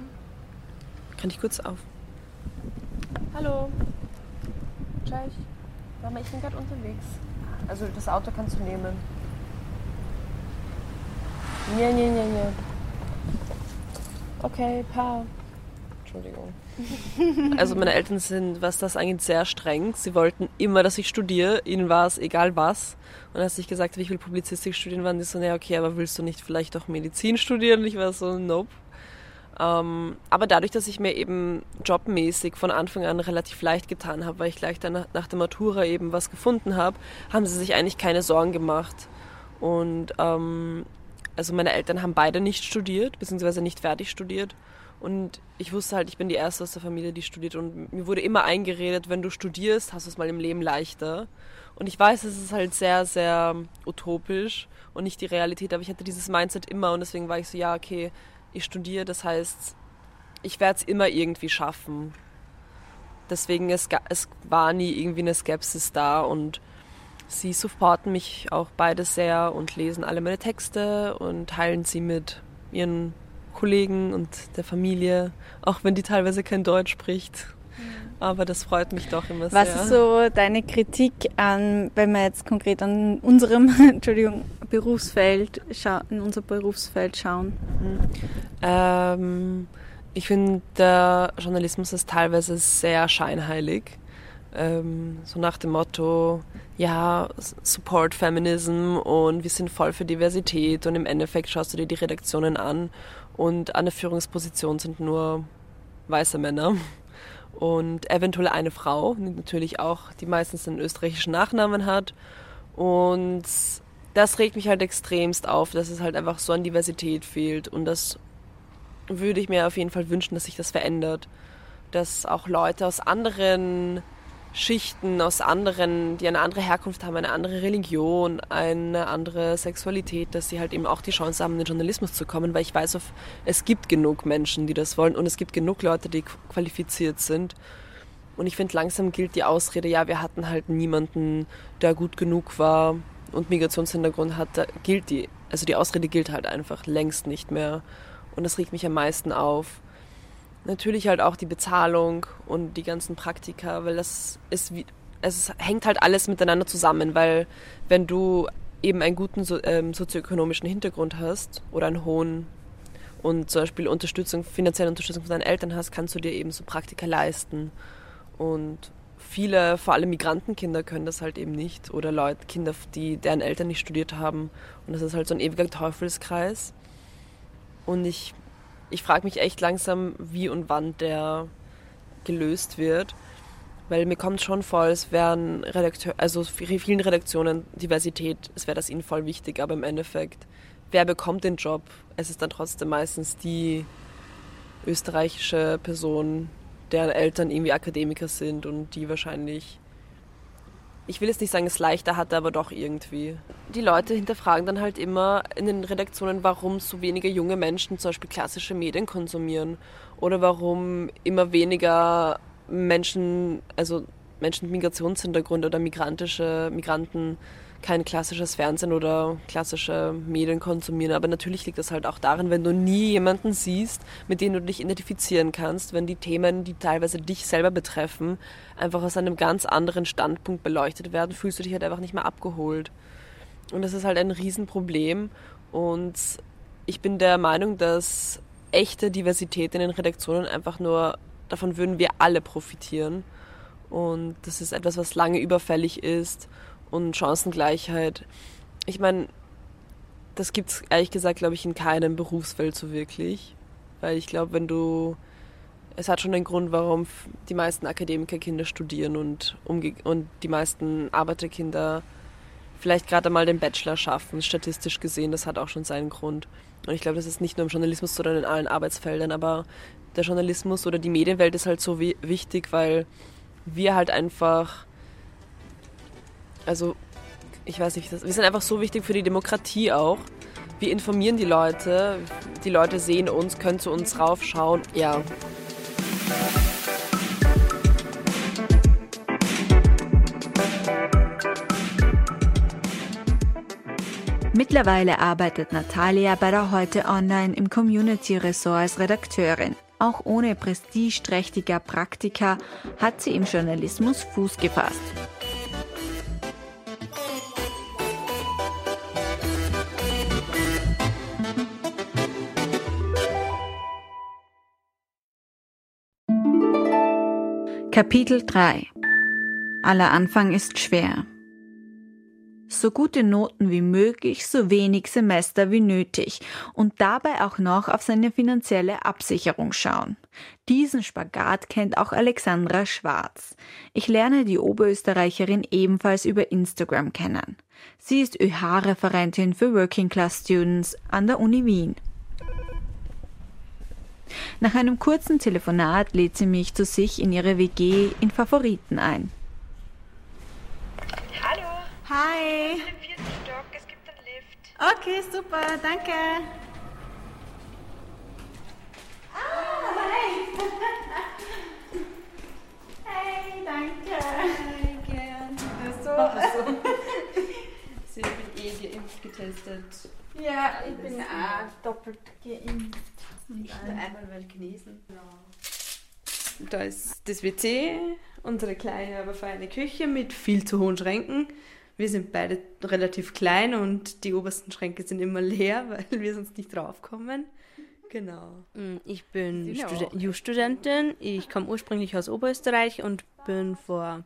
Speaker 6: Kann ich kurz auf? Hallo. Cześć. Mama, ich bin gerade unterwegs. Also das Auto kannst du nehmen. Nee, nee, nee, nee. Okay, pa. Entschuldigung. Also meine Eltern sind, was das angeht, sehr streng. Sie wollten immer, dass ich studiere. Ihnen war es egal was. Und als ich gesagt habe, ich will Publizistik studieren, waren die so, naja, okay, aber willst du nicht vielleicht auch Medizin studieren? Und ich war so, nope. Ähm, aber dadurch, dass ich mir eben jobmäßig von Anfang an relativ leicht getan habe, weil ich gleich dann nach der Matura eben was gefunden habe, haben sie sich eigentlich keine Sorgen gemacht. Und ähm, also meine Eltern haben beide nicht studiert, beziehungsweise nicht fertig studiert. Und ich wusste halt, ich bin die Erste aus der Familie, die studiert. Und mir wurde immer eingeredet, wenn du studierst, hast du es mal im Leben leichter. Und ich weiß, es ist halt sehr, sehr utopisch und nicht die Realität. Aber ich hatte dieses Mindset immer und deswegen war ich so, ja, okay, ich studiere, das heißt, ich werde es immer irgendwie schaffen. Deswegen, es, es war nie irgendwie eine Skepsis da und sie supporten mich auch beide sehr und lesen alle meine Texte und teilen sie mit ihren Kollegen und der Familie, auch wenn die teilweise kein Deutsch spricht. Aber das freut mich doch immer
Speaker 10: Was
Speaker 6: sehr.
Speaker 10: Was ist so deine Kritik an, wenn wir jetzt konkret an unserem Entschuldigung, Berufsfeld, in unser Berufsfeld schauen?
Speaker 6: Mhm. Ähm, ich finde, der Journalismus ist teilweise sehr scheinheilig. Ähm, so nach dem Motto, ja, Support Feminism und wir sind voll für Diversität und im Endeffekt schaust du dir die Redaktionen an und an der Führungsposition sind nur weiße Männer und eventuell eine Frau, die natürlich auch die meistens einen österreichischen Nachnamen hat. Und das regt mich halt extremst auf, dass es halt einfach so an Diversität fehlt. Und das würde ich mir auf jeden Fall wünschen, dass sich das verändert. Dass auch Leute aus anderen Schichten, aus anderen, die eine andere Herkunft haben, eine andere Religion, eine andere Sexualität, dass sie halt eben auch die Chance haben, in den Journalismus zu kommen, weil ich weiß, es gibt genug Menschen, die das wollen und es gibt genug Leute, die qualifiziert sind. Und ich finde, langsam gilt die Ausrede, ja, wir hatten halt niemanden, der gut genug war und Migrationshintergrund hat, da gilt die, also die Ausrede gilt halt einfach längst nicht mehr. Und das regt mich am meisten auf natürlich halt auch die Bezahlung und die ganzen Praktika, weil das ist wie, es hängt halt alles miteinander zusammen, weil wenn du eben einen guten so, ähm, sozioökonomischen Hintergrund hast oder einen hohen und zum Beispiel Unterstützung, finanzielle Unterstützung von deinen Eltern hast, kannst du dir eben so Praktika leisten. Und viele, vor allem Migrantenkinder, können das halt eben nicht. Oder Leute, Kinder, die deren Eltern nicht studiert haben. Und das ist halt so ein ewiger Teufelskreis. Und ich ich frage mich echt langsam, wie und wann der gelöst wird. Weil mir kommt schon vor, es wären Redakteur, also vielen Redaktionen Diversität, es wäre das ihnen voll wichtig, aber im Endeffekt, wer bekommt den Job? Es ist dann trotzdem meistens die österreichische Person, deren Eltern irgendwie Akademiker sind und die wahrscheinlich ich will jetzt nicht sagen, es leichter hatte, aber doch irgendwie. Die Leute hinterfragen dann halt immer in den Redaktionen, warum so wenige junge Menschen zum Beispiel klassische Medien konsumieren oder warum immer weniger Menschen, also Menschen mit Migrationshintergrund oder migrantische Migranten kein klassisches Fernsehen oder klassische Medien konsumieren. Aber natürlich liegt das halt auch darin, wenn du nie jemanden siehst, mit dem du dich identifizieren kannst, wenn die Themen, die teilweise dich selber betreffen, einfach aus einem ganz anderen Standpunkt beleuchtet werden, fühlst du dich halt einfach nicht mehr abgeholt. Und das ist halt ein Riesenproblem. Und ich bin der Meinung, dass echte Diversität in den Redaktionen einfach nur, davon würden wir alle profitieren. Und das ist etwas, was lange überfällig ist. Und Chancengleichheit. Ich meine, das gibt es ehrlich gesagt, glaube ich, in keinem Berufsfeld so wirklich. Weil ich glaube, wenn du. Es hat schon einen Grund, warum die meisten Akademikerkinder studieren und, und die meisten Arbeiterkinder vielleicht gerade mal den Bachelor schaffen, statistisch gesehen. Das hat auch schon seinen Grund. Und ich glaube, das ist nicht nur im Journalismus, sondern in allen Arbeitsfeldern. Aber der Journalismus oder die Medienwelt ist halt so wichtig, weil wir halt einfach. Also ich weiß nicht, wir sind einfach so wichtig für die Demokratie auch. Wir informieren die Leute, die Leute sehen uns, können zu uns raufschauen. Ja.
Speaker 7: Mittlerweile arbeitet Natalia bei der Heute Online im Community-Ressort als Redakteurin. Auch ohne prestigeträchtiger Praktika hat sie im Journalismus Fuß gefasst. Kapitel 3 Aller Anfang ist schwer. So gute Noten wie möglich, so wenig Semester wie nötig und dabei auch noch auf seine finanzielle Absicherung schauen. Diesen Spagat kennt auch Alexandra Schwarz. Ich lerne die Oberösterreicherin ebenfalls über Instagram kennen. Sie ist ÖH-Referentin für Working Class Students an der Uni Wien. Nach einem kurzen Telefonat lädt sie mich zu sich in ihre WG in Favoriten ein.
Speaker 11: Hallo.
Speaker 10: Hi.
Speaker 11: Ich bin im vierten Stock, es gibt einen Lift.
Speaker 10: Okay, super, danke. Ah, hi. Hey, danke.
Speaker 12: Hey, gern.
Speaker 10: So.
Speaker 12: Sie bin eh geimpft, getestet.
Speaker 10: Ja, ich bin auch doppelt geimpft.
Speaker 12: Und einmal werde genesen. Da ist das WC, unsere kleine, aber feine Küche mit viel zu hohen Schränken. Wir sind beide relativ klein und die obersten Schränke sind immer leer, weil wir sonst nicht draufkommen. Genau. Ich bin Jus-Studentin. Ich komme ursprünglich aus Oberösterreich und bin vor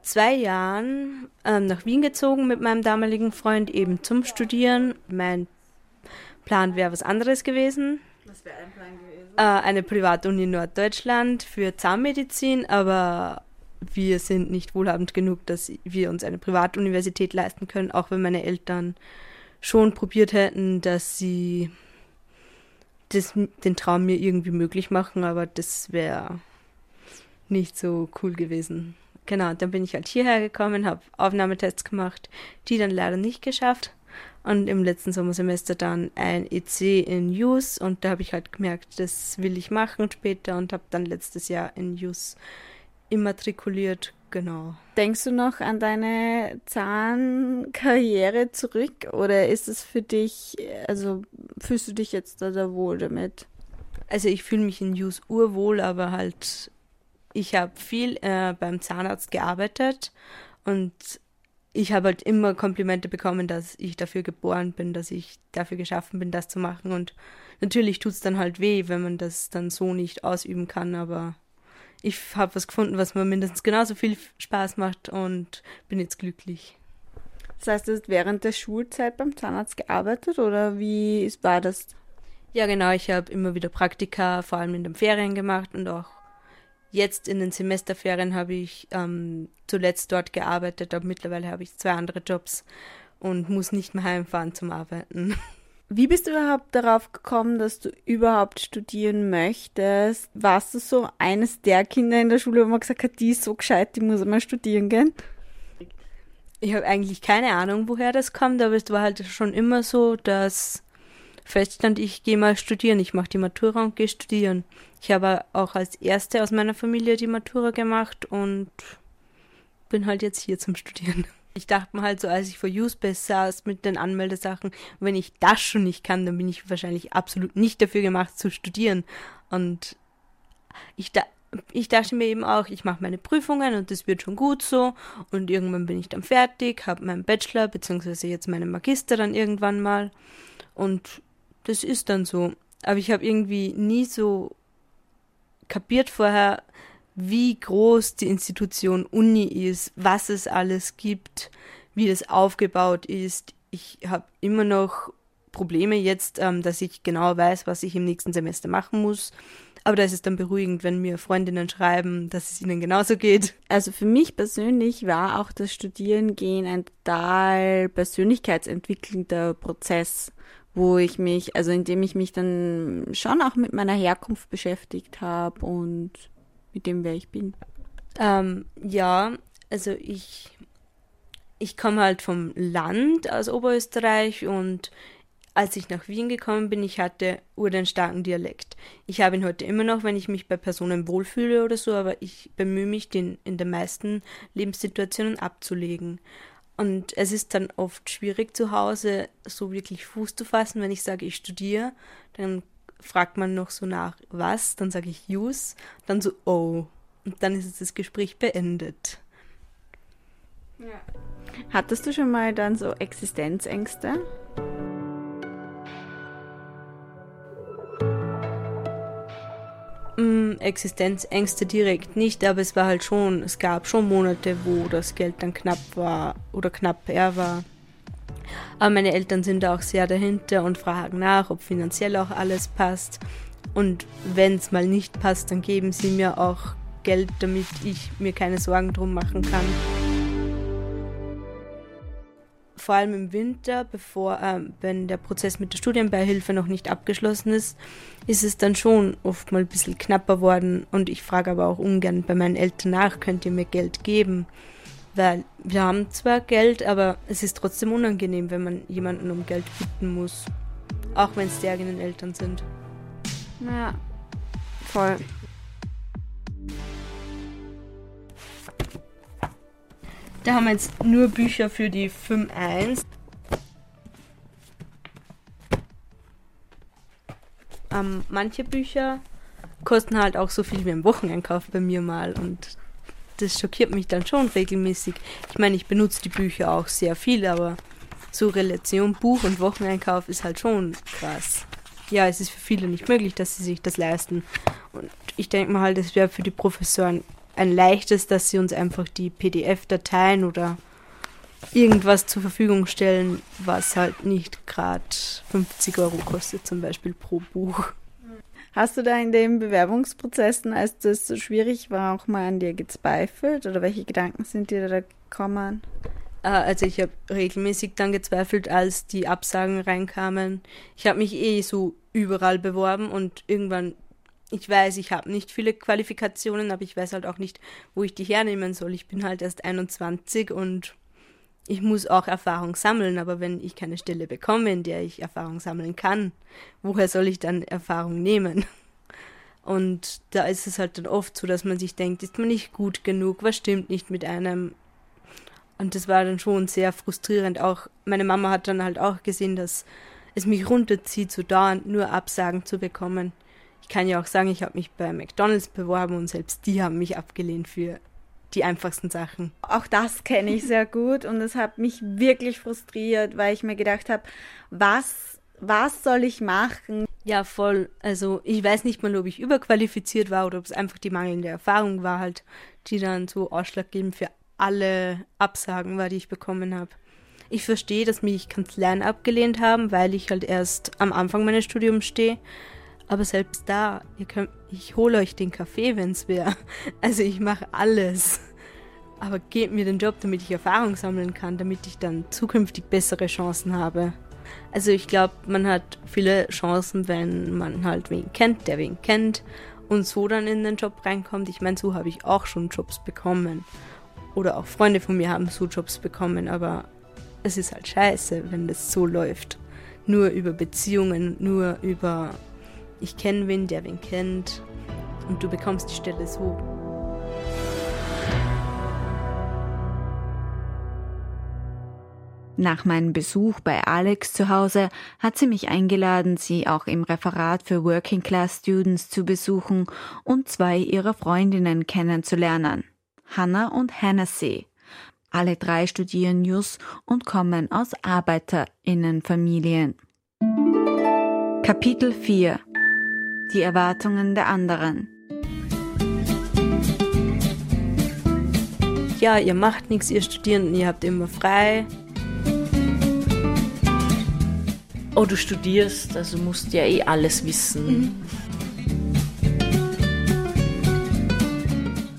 Speaker 12: zwei Jahren ähm, nach Wien gezogen mit meinem damaligen Freund eben zum Studieren. Mein Plan wäre was anderes gewesen.
Speaker 10: Was wäre ein Plan gewesen?
Speaker 12: Äh, eine Privatuni in Norddeutschland für Zahnmedizin, aber wir sind nicht wohlhabend genug, dass wir uns eine Privatuniversität leisten können, auch wenn meine Eltern schon probiert hätten, dass sie das, den Traum mir irgendwie möglich machen, aber das wäre nicht so cool gewesen. Genau, dann bin ich halt hierher gekommen, habe Aufnahmetests gemacht, die dann leider nicht geschafft. Und im letzten Sommersemester dann ein EC in Use und da habe ich halt gemerkt, das will ich machen später und habe dann letztes Jahr in Use immatrikuliert, genau.
Speaker 10: Denkst du noch an deine Zahnkarriere zurück oder ist es für dich, also fühlst du dich jetzt da, da wohl damit?
Speaker 12: Also ich fühle mich in Use urwohl, aber halt, ich habe viel äh, beim Zahnarzt gearbeitet und ich habe halt immer Komplimente bekommen, dass ich dafür geboren bin, dass ich dafür geschaffen bin, das zu machen. Und natürlich tut es dann halt weh, wenn man das dann so nicht ausüben kann, aber ich habe was gefunden, was mir mindestens genauso viel Spaß macht und bin jetzt glücklich.
Speaker 10: Das heißt, du hast während der Schulzeit beim Zahnarzt gearbeitet oder wie war das?
Speaker 12: Ja, genau. Ich habe immer wieder Praktika, vor allem in den Ferien gemacht und auch jetzt in den Semesterferien habe ich ähm, zuletzt dort gearbeitet, aber mittlerweile habe ich zwei andere Jobs und muss nicht mehr heimfahren zum Arbeiten.
Speaker 10: Wie bist du überhaupt darauf gekommen, dass du überhaupt studieren möchtest? Warst du so eines der Kinder in der Schule, wo man gesagt hat, die ist so gescheit, die muss mal studieren gehen?
Speaker 12: Ich habe eigentlich keine Ahnung, woher das kommt, aber es war halt schon immer so, dass feststand, ich gehe mal studieren, ich mache die Matura und gehe studieren. Ich habe auch als Erste aus meiner Familie die Matura gemacht und bin halt jetzt hier zum Studieren. Ich dachte mir halt so, als ich vor Usebase saß mit den Anmeldesachen, wenn ich das schon nicht kann, dann bin ich wahrscheinlich absolut nicht dafür gemacht zu studieren. Und ich da, ich dachte mir eben auch, ich mache meine Prüfungen und das wird schon gut so und irgendwann bin ich dann fertig, habe meinen Bachelor beziehungsweise jetzt meinen Magister dann irgendwann mal und das ist dann so. Aber ich habe irgendwie nie so kapiert vorher, wie groß die Institution Uni ist, was es alles gibt, wie das aufgebaut ist. Ich habe immer noch Probleme jetzt, ähm, dass ich genau weiß, was ich im nächsten Semester machen muss. Aber da ist es dann beruhigend, wenn mir Freundinnen schreiben, dass es ihnen genauso geht.
Speaker 10: Also für mich persönlich war auch das Studierengehen ein total persönlichkeitsentwickelnder Prozess, wo ich mich, also indem ich mich dann schon auch mit meiner Herkunft beschäftigt habe und mit dem, wer ich bin.
Speaker 12: Ähm, ja, also ich, ich komme halt vom Land aus Oberösterreich und als ich nach Wien gekommen bin, ich hatte ur den starken Dialekt. Ich habe ihn heute immer noch, wenn ich mich bei Personen wohlfühle oder so, aber ich bemühe mich, den in den meisten Lebenssituationen abzulegen. Und es ist dann oft schwierig zu Hause so wirklich Fuß zu fassen, wenn ich sage, ich studiere, dann fragt man noch so nach, was, dann sage ich use, dann so oh. Und dann ist das Gespräch beendet.
Speaker 10: Ja. Hattest du schon mal dann so Existenzängste?
Speaker 12: Mm, Existenzängste direkt nicht, aber es war halt schon, es gab schon Monate, wo das Geld dann knapp war oder knapp er war. Aber meine Eltern sind da auch sehr dahinter und fragen nach, ob finanziell auch alles passt. Und wenn es mal nicht passt, dann geben sie mir auch Geld, damit ich mir keine Sorgen drum machen kann vor allem im Winter, bevor, äh, wenn der Prozess mit der Studienbeihilfe noch nicht abgeschlossen ist, ist es dann schon oft mal ein bisschen knapper worden. Und ich frage aber auch ungern bei meinen Eltern nach, könnt ihr mir Geld geben? Weil wir haben zwar Geld, aber es ist trotzdem unangenehm, wenn man jemanden um Geld bitten muss. Auch wenn es die eigenen Eltern sind.
Speaker 10: Ja, voll.
Speaker 12: Da haben wir jetzt nur Bücher für die 5.1. Ähm, manche Bücher kosten halt auch so viel wie ein Wocheneinkauf bei mir mal und das schockiert mich dann schon regelmäßig. Ich meine, ich benutze die Bücher auch sehr viel, aber so Relation Buch und Wocheneinkauf ist halt schon krass. Ja, es ist für viele nicht möglich, dass sie sich das leisten. Und ich denke mal halt, es wäre für die Professoren ein leichtes, dass sie uns einfach die PDF-Dateien oder irgendwas zur Verfügung stellen, was halt nicht gerade 50 Euro kostet, zum Beispiel pro Buch.
Speaker 10: Hast du da in den Bewerbungsprozessen, als das so schwierig war, auch mal an dir gezweifelt? Oder welche Gedanken sind dir da gekommen?
Speaker 12: Äh, also ich habe regelmäßig dann gezweifelt, als die Absagen reinkamen. Ich habe mich eh so überall beworben und irgendwann ich weiß, ich habe nicht viele Qualifikationen, aber ich weiß halt auch nicht, wo ich die hernehmen soll. Ich bin halt erst 21 und ich muss auch Erfahrung sammeln, aber wenn ich keine Stelle bekomme, in der ich Erfahrung sammeln kann, woher soll ich dann Erfahrung nehmen? Und da ist es halt dann oft so, dass man sich denkt, ist man nicht gut genug, was stimmt nicht mit einem? Und das war dann schon sehr frustrierend. Auch meine Mama hat dann halt auch gesehen, dass es mich runterzieht, so dauernd nur Absagen zu bekommen. Ich kann ja auch sagen, ich habe mich bei McDonald's beworben und selbst die haben mich abgelehnt für die einfachsten Sachen.
Speaker 10: Auch das kenne ich sehr gut und es hat mich wirklich frustriert, weil ich mir gedacht habe, was, was soll ich machen?
Speaker 12: Ja, voll. Also ich weiß nicht mal, ob ich überqualifiziert war oder ob es einfach die mangelnde Erfahrung war halt, die dann so ausschlaggebend für alle Absagen war, die ich bekommen habe. Ich verstehe, dass mich Kanzleien abgelehnt haben, weil ich halt erst am Anfang meines Studiums stehe. Aber selbst da, ihr könnt, ich hole euch den Kaffee, wenn es wäre. Also ich mache alles. Aber gebt mir den Job, damit ich Erfahrung sammeln kann, damit ich dann zukünftig bessere Chancen habe. Also ich glaube, man hat viele Chancen, wenn man halt wen kennt, der wen kennt und so dann in den Job reinkommt. Ich meine, so habe ich auch schon Jobs bekommen. Oder auch Freunde von mir haben so Jobs bekommen, aber es ist halt scheiße, wenn das so läuft. Nur über Beziehungen, nur über ich kenne wen, der wen kennt und du bekommst die Stelle so.
Speaker 7: Nach meinem Besuch bei Alex zu Hause hat sie mich eingeladen, sie auch im Referat für Working Class Students zu besuchen und zwei ihrer Freundinnen kennenzulernen. Hannah und Hennessy. Alle drei studieren Jus und kommen aus Arbeiterinnenfamilien. Kapitel 4 Die Erwartungen der anderen
Speaker 12: Ja, ihr macht nichts, ihr Studierenden, ihr habt immer frei.
Speaker 4: Oh, du studierst, also musst ja eh alles wissen. Mhm.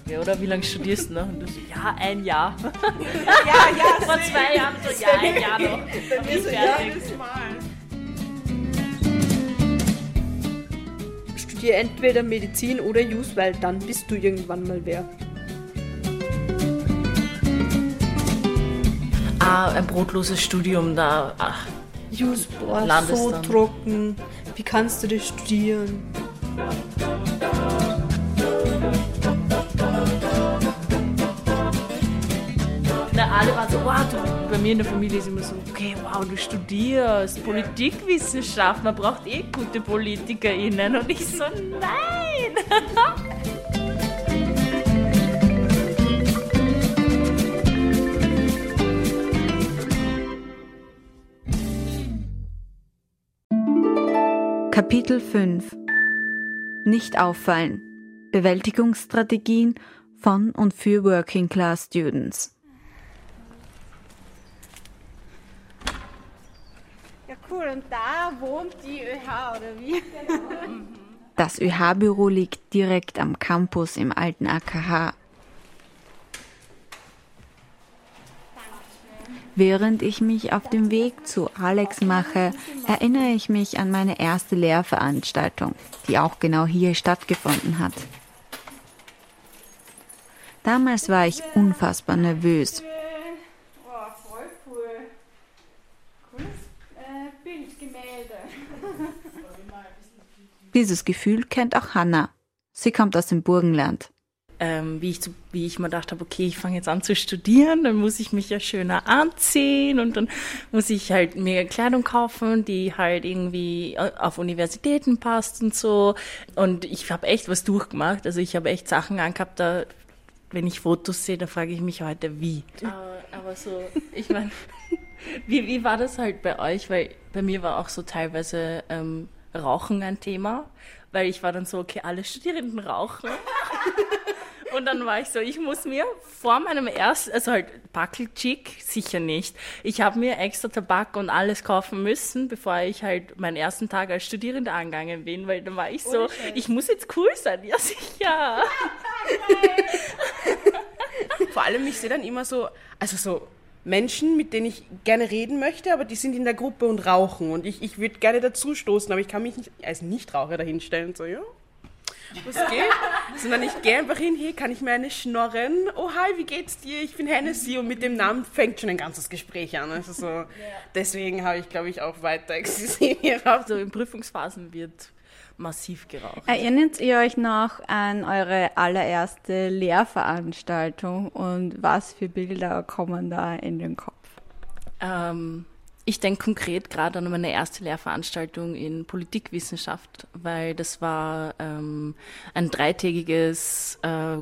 Speaker 4: Ja, oder wie lange studierst du noch? Und du so, ja, ein Jahr.
Speaker 3: ja, ja,
Speaker 4: Vor zwei Jahren so, ja, ein Jahr noch.
Speaker 3: Mir so, ja,
Speaker 5: Studier entweder Medizin oder Jus, weil dann bist du irgendwann mal wer.
Speaker 4: Ah, ein brotloses Studium da. Ach,
Speaker 12: Jus, boah, so
Speaker 4: dann.
Speaker 12: trocken. Wie kannst du das studieren?
Speaker 4: Na, alle waren so, wow, du, bei mir in der Familie ist immer so, okay, wow, du studierst Politikwissenschaft, man braucht eh gute PolitikerInnen. Und ich so, nein!
Speaker 7: Kapitel 5 Nicht auffallen. Bewältigungsstrategien von und für Working Class Students.
Speaker 13: Cool. Und da wohnt die ÖH, oder wie?
Speaker 7: Das ÖH-Büro liegt direkt am Campus im alten AKH. Während ich mich auf dem Weg zu Alex mache, erinnere ich mich an meine erste Lehrveranstaltung, die auch genau hier stattgefunden hat. Damals war ich unfassbar nervös.
Speaker 13: Boah, voll cool. Cooles äh, Bildgemälde.
Speaker 7: Dieses Gefühl kennt auch Hannah. Sie kommt aus dem Burgenland.
Speaker 4: ähm, wie, ich, wie ich mir gedacht habe, okay, ich fange jetzt an zu studieren, dann muss ich mich ja schöner anziehen und dann muss ich halt mir Kleidung kaufen, die halt irgendwie äh, auf Universitäten passt und so. Und ich habe echt was durchgemacht. Also ich habe echt Sachen angehabt, da, wenn ich Fotos sehe, da frage ich mich heute, wie. Aber, aber so, ich meine, wie, wie war das halt bei euch? Weil bei mir war auch so teilweise ähm, Rauchen ein Thema, weil ich war dann so, okay, alle Studierenden rauchen. Und dann war ich so, ich muss mir vor meinem ersten, also halt Backelchick sicher nicht. Ich habe mir extra Tabak und alles kaufen müssen, bevor ich halt meinen ersten Tag als Studierende angegangen bin, weil dann war ich so, ich muss jetzt cool sein, ja sicher.
Speaker 3: Vor allem, ich sehe dann immer so, also so Menschen, mit denen ich gerne reden möchte, aber die sind in der Gruppe und rauchen. Und ich, ich würde gerne dazu stoßen, aber ich kann mich nicht als Nichtraucher dahinstellen. So, ja, was geht? Sondern ich gehe einfach hin, hier kann ich mir eine schnorren. Oh, hi, wie geht's dir? Ich bin Hennessy und mit dem Namen fängt schon ein ganzes Gespräch an. Also so, deswegen habe ich, glaube ich, auch weiter existiert.
Speaker 4: Also in Prüfungsphasen wird massiv geraucht.
Speaker 10: Erinnert ihr euch noch an eure allererste Lehrveranstaltung und was für Bilder kommen da in den Kopf?
Speaker 4: Ähm, ich denke konkret gerade an meine erste Lehrveranstaltung in Politikwissenschaft, weil das war ähm, ein dreitägiges äh,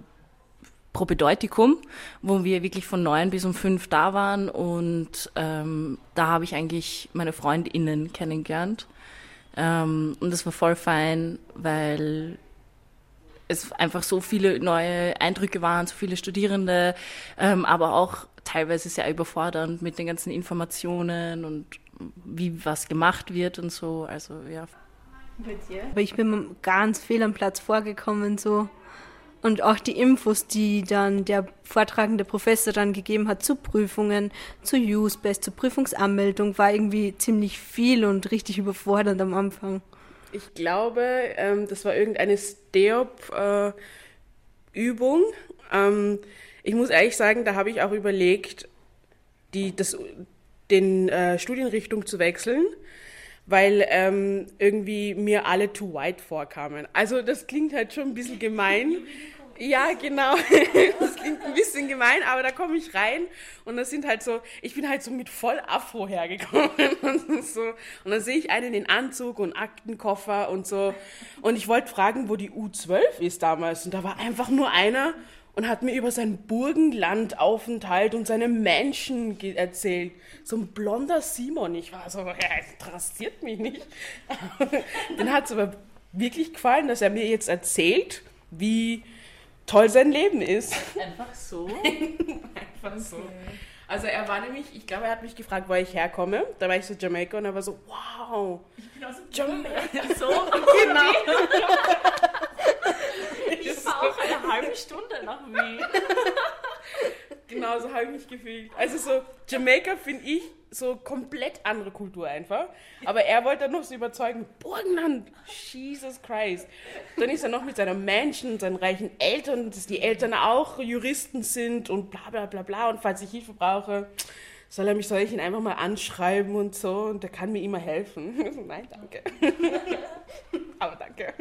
Speaker 4: Propedeutikum, wo wir wirklich von neun bis um fünf da waren und ähm, da habe ich eigentlich meine FreundInnen kennengelernt. Ähm, und das war voll fein, weil es einfach so viele neue Eindrücke waren, so viele Studierende, ähm, aber auch teilweise sehr überfordernd mit den ganzen Informationen und wie was gemacht wird und so. Also ja.
Speaker 12: Aber ich bin ganz fehl am Platz vorgekommen so. Und auch die Infos, die dann der vortragende Professor dann gegeben hat zu Prüfungen, zu Use-Best, zur Prüfungsanmeldung, war irgendwie ziemlich viel und richtig überfordernd am Anfang.
Speaker 3: Ich glaube, ähm, das war irgendeine Steop-Übung. ähm, ich muss ehrlich sagen, da habe ich auch überlegt, die, das, den äh, Studienrichtung zu wechseln, weil ähm, irgendwie mir alle too white vorkamen. Also das klingt halt schon ein bisschen gemein. Ja, genau. Das klingt ein bisschen gemein, aber da komme ich rein und das sind halt so, ich bin halt so mit voll Afro hergekommen und so. Und dann sehe ich einen in Anzug und Aktenkoffer und so. Und ich wollte fragen, wo die U12 ist damals. Und da war einfach nur einer und hat mir über sein Burgenlandaufenthalt und seine Menschen erzählt. So ein blonder Simon. Ich war so, das interessiert mich nicht. Den hat es aber wirklich gefallen, dass er mir jetzt erzählt, wie toll sein Leben ist.
Speaker 4: Einfach so?
Speaker 3: Einfach so. Also er war nämlich, ich glaube, er hat mich gefragt, wo ich herkomme. Da war ich so Jamaika und er war so, wow.
Speaker 4: Ich bin aus Jamaika. So,
Speaker 3: genau.
Speaker 4: ich war auch eine halbe Stunde nach Wien.
Speaker 3: Genau so habe ich mich gefühlt. Also so, Jamaika finde ich so komplett andere Kultur einfach. Aber er wollte dann noch so überzeugen, Burgenland, Jesus Christ. Dann ist er noch mit seiner Menschen und seinen reichen Eltern, dass die Eltern auch Juristen sind und bla bla bla bla. Und falls ich Hilfe brauche, soll er mich, soll ich ihn einfach mal anschreiben und so und der kann mir immer helfen. Nein, danke. Aber danke.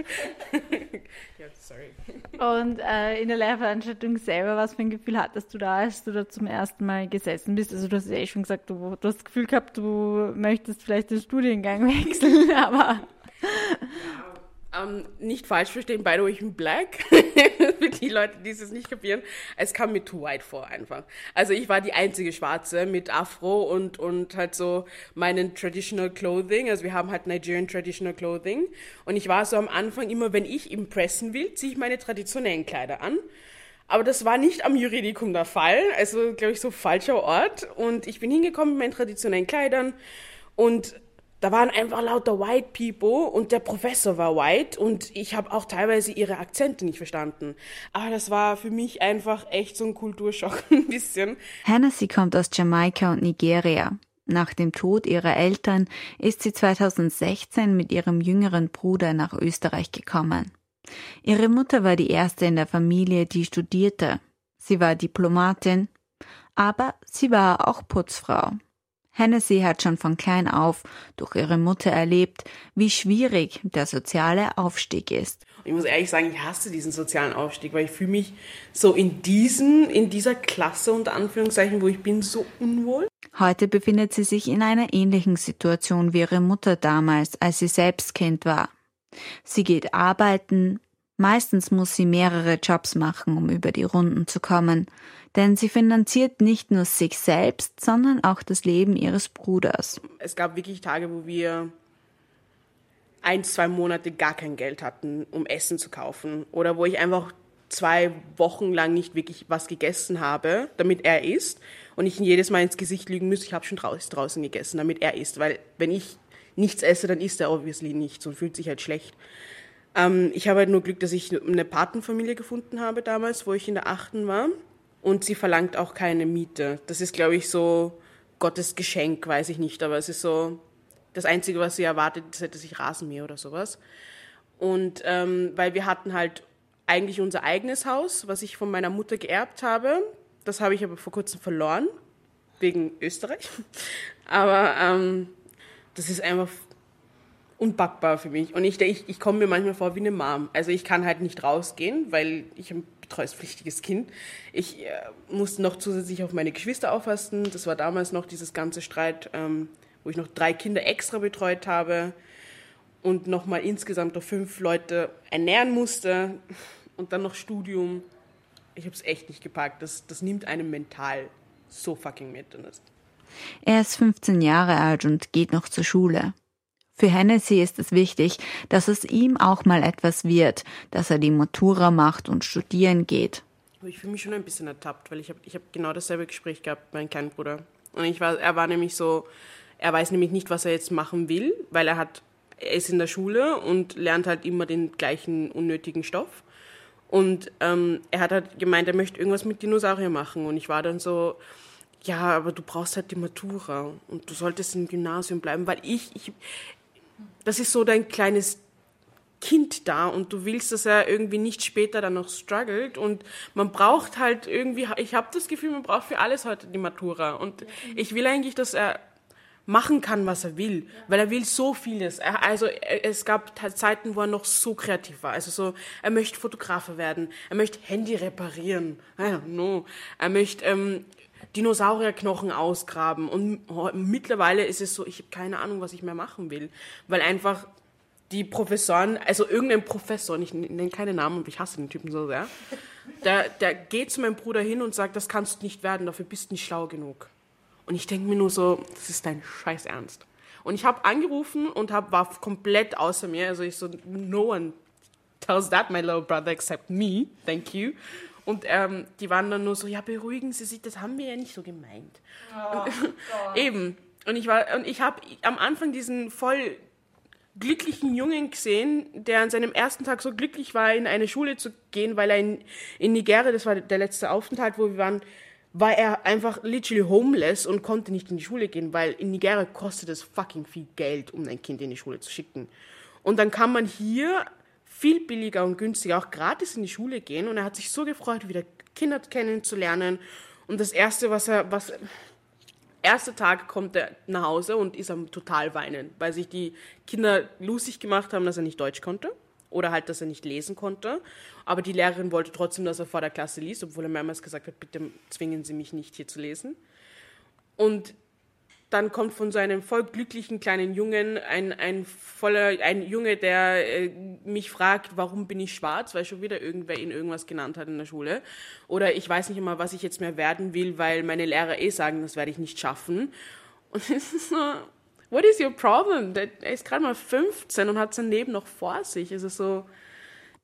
Speaker 3: ja, sorry.
Speaker 10: Und äh, in der Lehrveranstaltung selber, was für ein Gefühl hattest du da, als du da zum ersten Mal gesessen bist? Also du hast ja eh schon gesagt, du, du hast das Gefühl gehabt, du möchtest vielleicht den Studiengang wechseln, aber...
Speaker 3: Ähm, nicht falsch verstehen, by the way, ich bin black. Für die Leute, die es nicht kapieren. Es kam mir too white vor einfach. Also ich war die einzige Schwarze mit Afro und, und halt so meinen Traditional Clothing. Also wir haben halt Nigerian Traditional Clothing. Und ich war so am Anfang immer, wenn ich impressen will, ziehe ich meine traditionellen Kleider an. Aber das war nicht am Juridikum der Fall. Also, glaube ich, so falscher Ort. Und ich bin hingekommen mit meinen traditionellen Kleidern und da waren einfach lauter White People und der Professor war white und ich habe auch teilweise ihre Akzente nicht verstanden. Aber das war für mich einfach echt so ein Kulturschock ein bisschen.
Speaker 7: Hennessy kommt aus Jamaika und Nigeria. Nach dem Tod ihrer Eltern ist sie 2016 mit ihrem jüngeren Bruder nach Österreich gekommen. Ihre Mutter war die erste in der Familie, die studierte. Sie war Diplomatin, aber sie war auch Putzfrau. Hennessy hat schon von klein auf durch ihre Mutter erlebt, wie schwierig der soziale Aufstieg ist.
Speaker 3: Ich muss ehrlich sagen, ich hasse diesen sozialen Aufstieg, weil ich fühle mich so in diesen, in dieser Klasse unter Anführungszeichen, wo ich bin, so unwohl.
Speaker 7: Heute befindet sie sich in einer ähnlichen Situation wie ihre Mutter damals, als sie selbst Kind war. Sie geht arbeiten, meistens muss sie mehrere Jobs machen, um über die Runden zu kommen denn sie finanziert nicht nur sich selbst, sondern auch das Leben ihres Bruders.
Speaker 3: Es gab wirklich Tage, wo wir ein, zwei Monate gar kein Geld hatten, um Essen zu kaufen. Oder wo ich einfach zwei Wochen lang nicht wirklich was gegessen habe, damit er isst. Und ich jedes Mal ins Gesicht lügen muss, ich habe schon draußen gegessen, damit er isst. Weil wenn ich nichts esse, dann isst er obviously nichts und fühlt sich halt schlecht. Ähm, ich habe halt nur Glück, dass ich eine Patenfamilie gefunden habe damals, wo ich in der achten war und sie verlangt auch keine Miete. Das ist, glaube ich, so Gottes Geschenk, weiß ich nicht, aber es ist so das Einzige, was sie erwartet, ist, hätte sich Rasenmäher oder sowas. Und ähm, weil wir hatten halt eigentlich unser eigenes Haus, was ich von meiner Mutter geerbt habe. Das habe ich aber vor kurzem verloren, wegen Österreich. Aber ähm, das ist einfach unpackbar für mich. Und ich, ich, ich komme mir manchmal vor wie eine Mom. Also ich kann halt nicht rausgehen, weil ich betreuungspflichtiges Kind. Ich äh, musste noch zusätzlich auf meine Geschwister aufpassen. Das war damals noch dieses ganze Streit, ähm, wo ich noch drei Kinder extra betreut habe und nochmal insgesamt noch fünf Leute ernähren musste und dann noch Studium. Ich habe es echt nicht gepackt. Das, das nimmt einem mental so fucking mit.
Speaker 7: Er ist 15 Jahre alt und geht noch zur Schule. Für Hennessy ist es wichtig, dass es ihm auch mal etwas wird, dass er die Matura macht und studieren geht.
Speaker 3: Ich fühle mich schon ein bisschen ertappt, weil ich habe ich hab genau dasselbe Gespräch gehabt mit meinem kleinen Bruder. Und ich war, er war nämlich so, er weiß nämlich nicht, was er jetzt machen will, weil er hat, er ist in der Schule und lernt halt immer den gleichen unnötigen Stoff. Und ähm, er hat halt gemeint, er möchte irgendwas mit Dinosaurier machen. Und ich war dann so, ja, aber du brauchst halt die Matura und du solltest im Gymnasium bleiben, weil ich, ich, das ist so dein kleines Kind da und du willst, dass er irgendwie nicht später dann noch struggelt und man braucht halt irgendwie, ich habe das Gefühl, man braucht für alles heute die Matura und ich will eigentlich, dass er machen kann, was er will, weil er will so vieles. Er, also es gab Zeiten, wo er noch so kreativ war. Also so, er möchte Fotografer werden, er möchte Handy reparieren, I don't know. Er möchte ähm, Dinosaurierknochen ausgraben und mittlerweile ist es so, ich habe keine Ahnung, was ich mehr machen will, weil einfach die Professoren, also irgendein Professor, ich nenne keine Namen und ich hasse den Typen so sehr, der, der geht zu meinem Bruder hin und sagt, das kannst du nicht werden, dafür bist du nicht schlau genug. Und ich denke mir nur so, das ist dein Scheiß Ernst. Und ich habe angerufen und hab, war komplett außer mir. Also ich so, no one tells that, my little brother, except me. Thank you. Und ähm, die waren dann nur so, ja, beruhigen Sie sich, das haben wir ja nicht so gemeint. Oh, eben. Und ich war, und ich habe am Anfang diesen voll glücklichen Jungen gesehen, der an seinem ersten Tag so glücklich war, in eine Schule zu gehen, weil er in, in Nigeria, das war der letzte Aufenthalt, wo wir waren, war er einfach literally homeless und konnte nicht in die Schule gehen, weil in Nigeria kostet es fucking viel Geld, um ein Kind in die Schule zu schicken. Und dann kann man hier viel billiger und günstiger auch gratis in die Schule gehen und er hat sich so gefreut, wieder Kinder kennenzulernen. Und das erste, was er, was, erster Tag kommt er nach Hause und ist am total weinen, weil sich die Kinder lustig gemacht haben, dass er nicht Deutsch konnte oder halt, dass er nicht lesen konnte. Aber die Lehrerin wollte trotzdem, dass er vor der Klasse liest, obwohl er mehrmals gesagt hat, bitte zwingen Sie mich nicht hier zu lesen. Und dann kommt von so einem voll glücklichen kleinen Jungen ein, ein voller, ein Junge, der äh, mich fragt, warum bin ich schwarz, weil schon wieder irgendwer ihn irgendwas genannt hat in der Schule. Oder ich weiß nicht immer, was ich jetzt mehr werden will, weil meine Lehrer eh sagen, das werde ich nicht schaffen. Und es ist so, what is your problem? Er ist gerade mal 15 und hat sein Leben noch vor sich. Es ist so,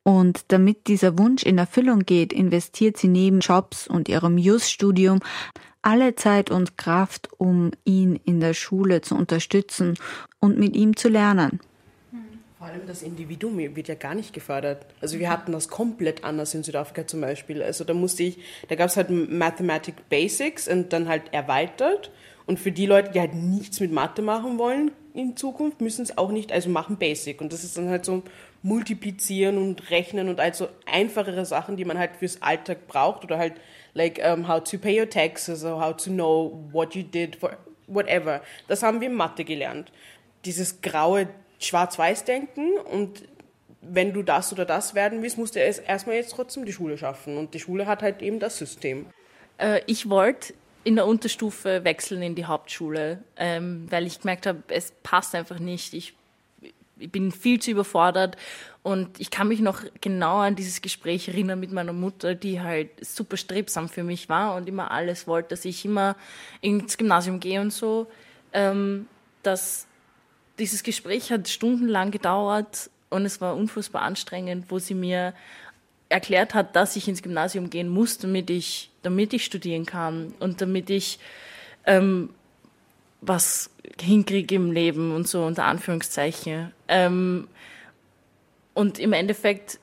Speaker 7: und damit dieser Wunsch in Erfüllung geht, investiert sie neben Jobs und ihrem Just-Studium alle Zeit und Kraft, um ihn in der Schule zu unterstützen und mit ihm zu lernen.
Speaker 3: Vor allem das Individuum wird ja gar nicht gefördert. Also wir hatten das komplett anders in Südafrika zum Beispiel. Also da musste ich, da gab es halt Mathematic Basics und dann halt erweitert. Und für die Leute, die halt nichts mit Mathe machen wollen in Zukunft, müssen es auch nicht, also machen Basic. Und das ist dann halt so multiplizieren und rechnen und also einfachere Sachen, die man halt fürs Alltag braucht oder halt like um, how to pay your taxes or how to know what you did for whatever. Das haben wir in Mathe gelernt. Dieses graue Schwarz-Weiß-Denken und wenn du das oder das werden willst, musst du erstmal jetzt trotzdem die Schule schaffen. Und die Schule hat halt eben das System.
Speaker 4: Äh, ich wollte in der Unterstufe wechseln in die Hauptschule, ähm, weil ich gemerkt habe, es passt einfach nicht. Ich ich bin viel zu überfordert und ich kann mich noch genau an dieses Gespräch erinnern mit meiner Mutter, die halt super strebsam für mich war und immer alles wollte, dass ich immer ins Gymnasium gehe und so. Ähm, dass dieses Gespräch hat stundenlang gedauert und es war unfassbar anstrengend, wo sie mir erklärt hat, dass ich ins Gymnasium gehen muss, damit ich, damit ich studieren kann und damit ich ähm, was hinkriege im Leben und so unter Anführungszeichen. Ähm, und im Endeffekt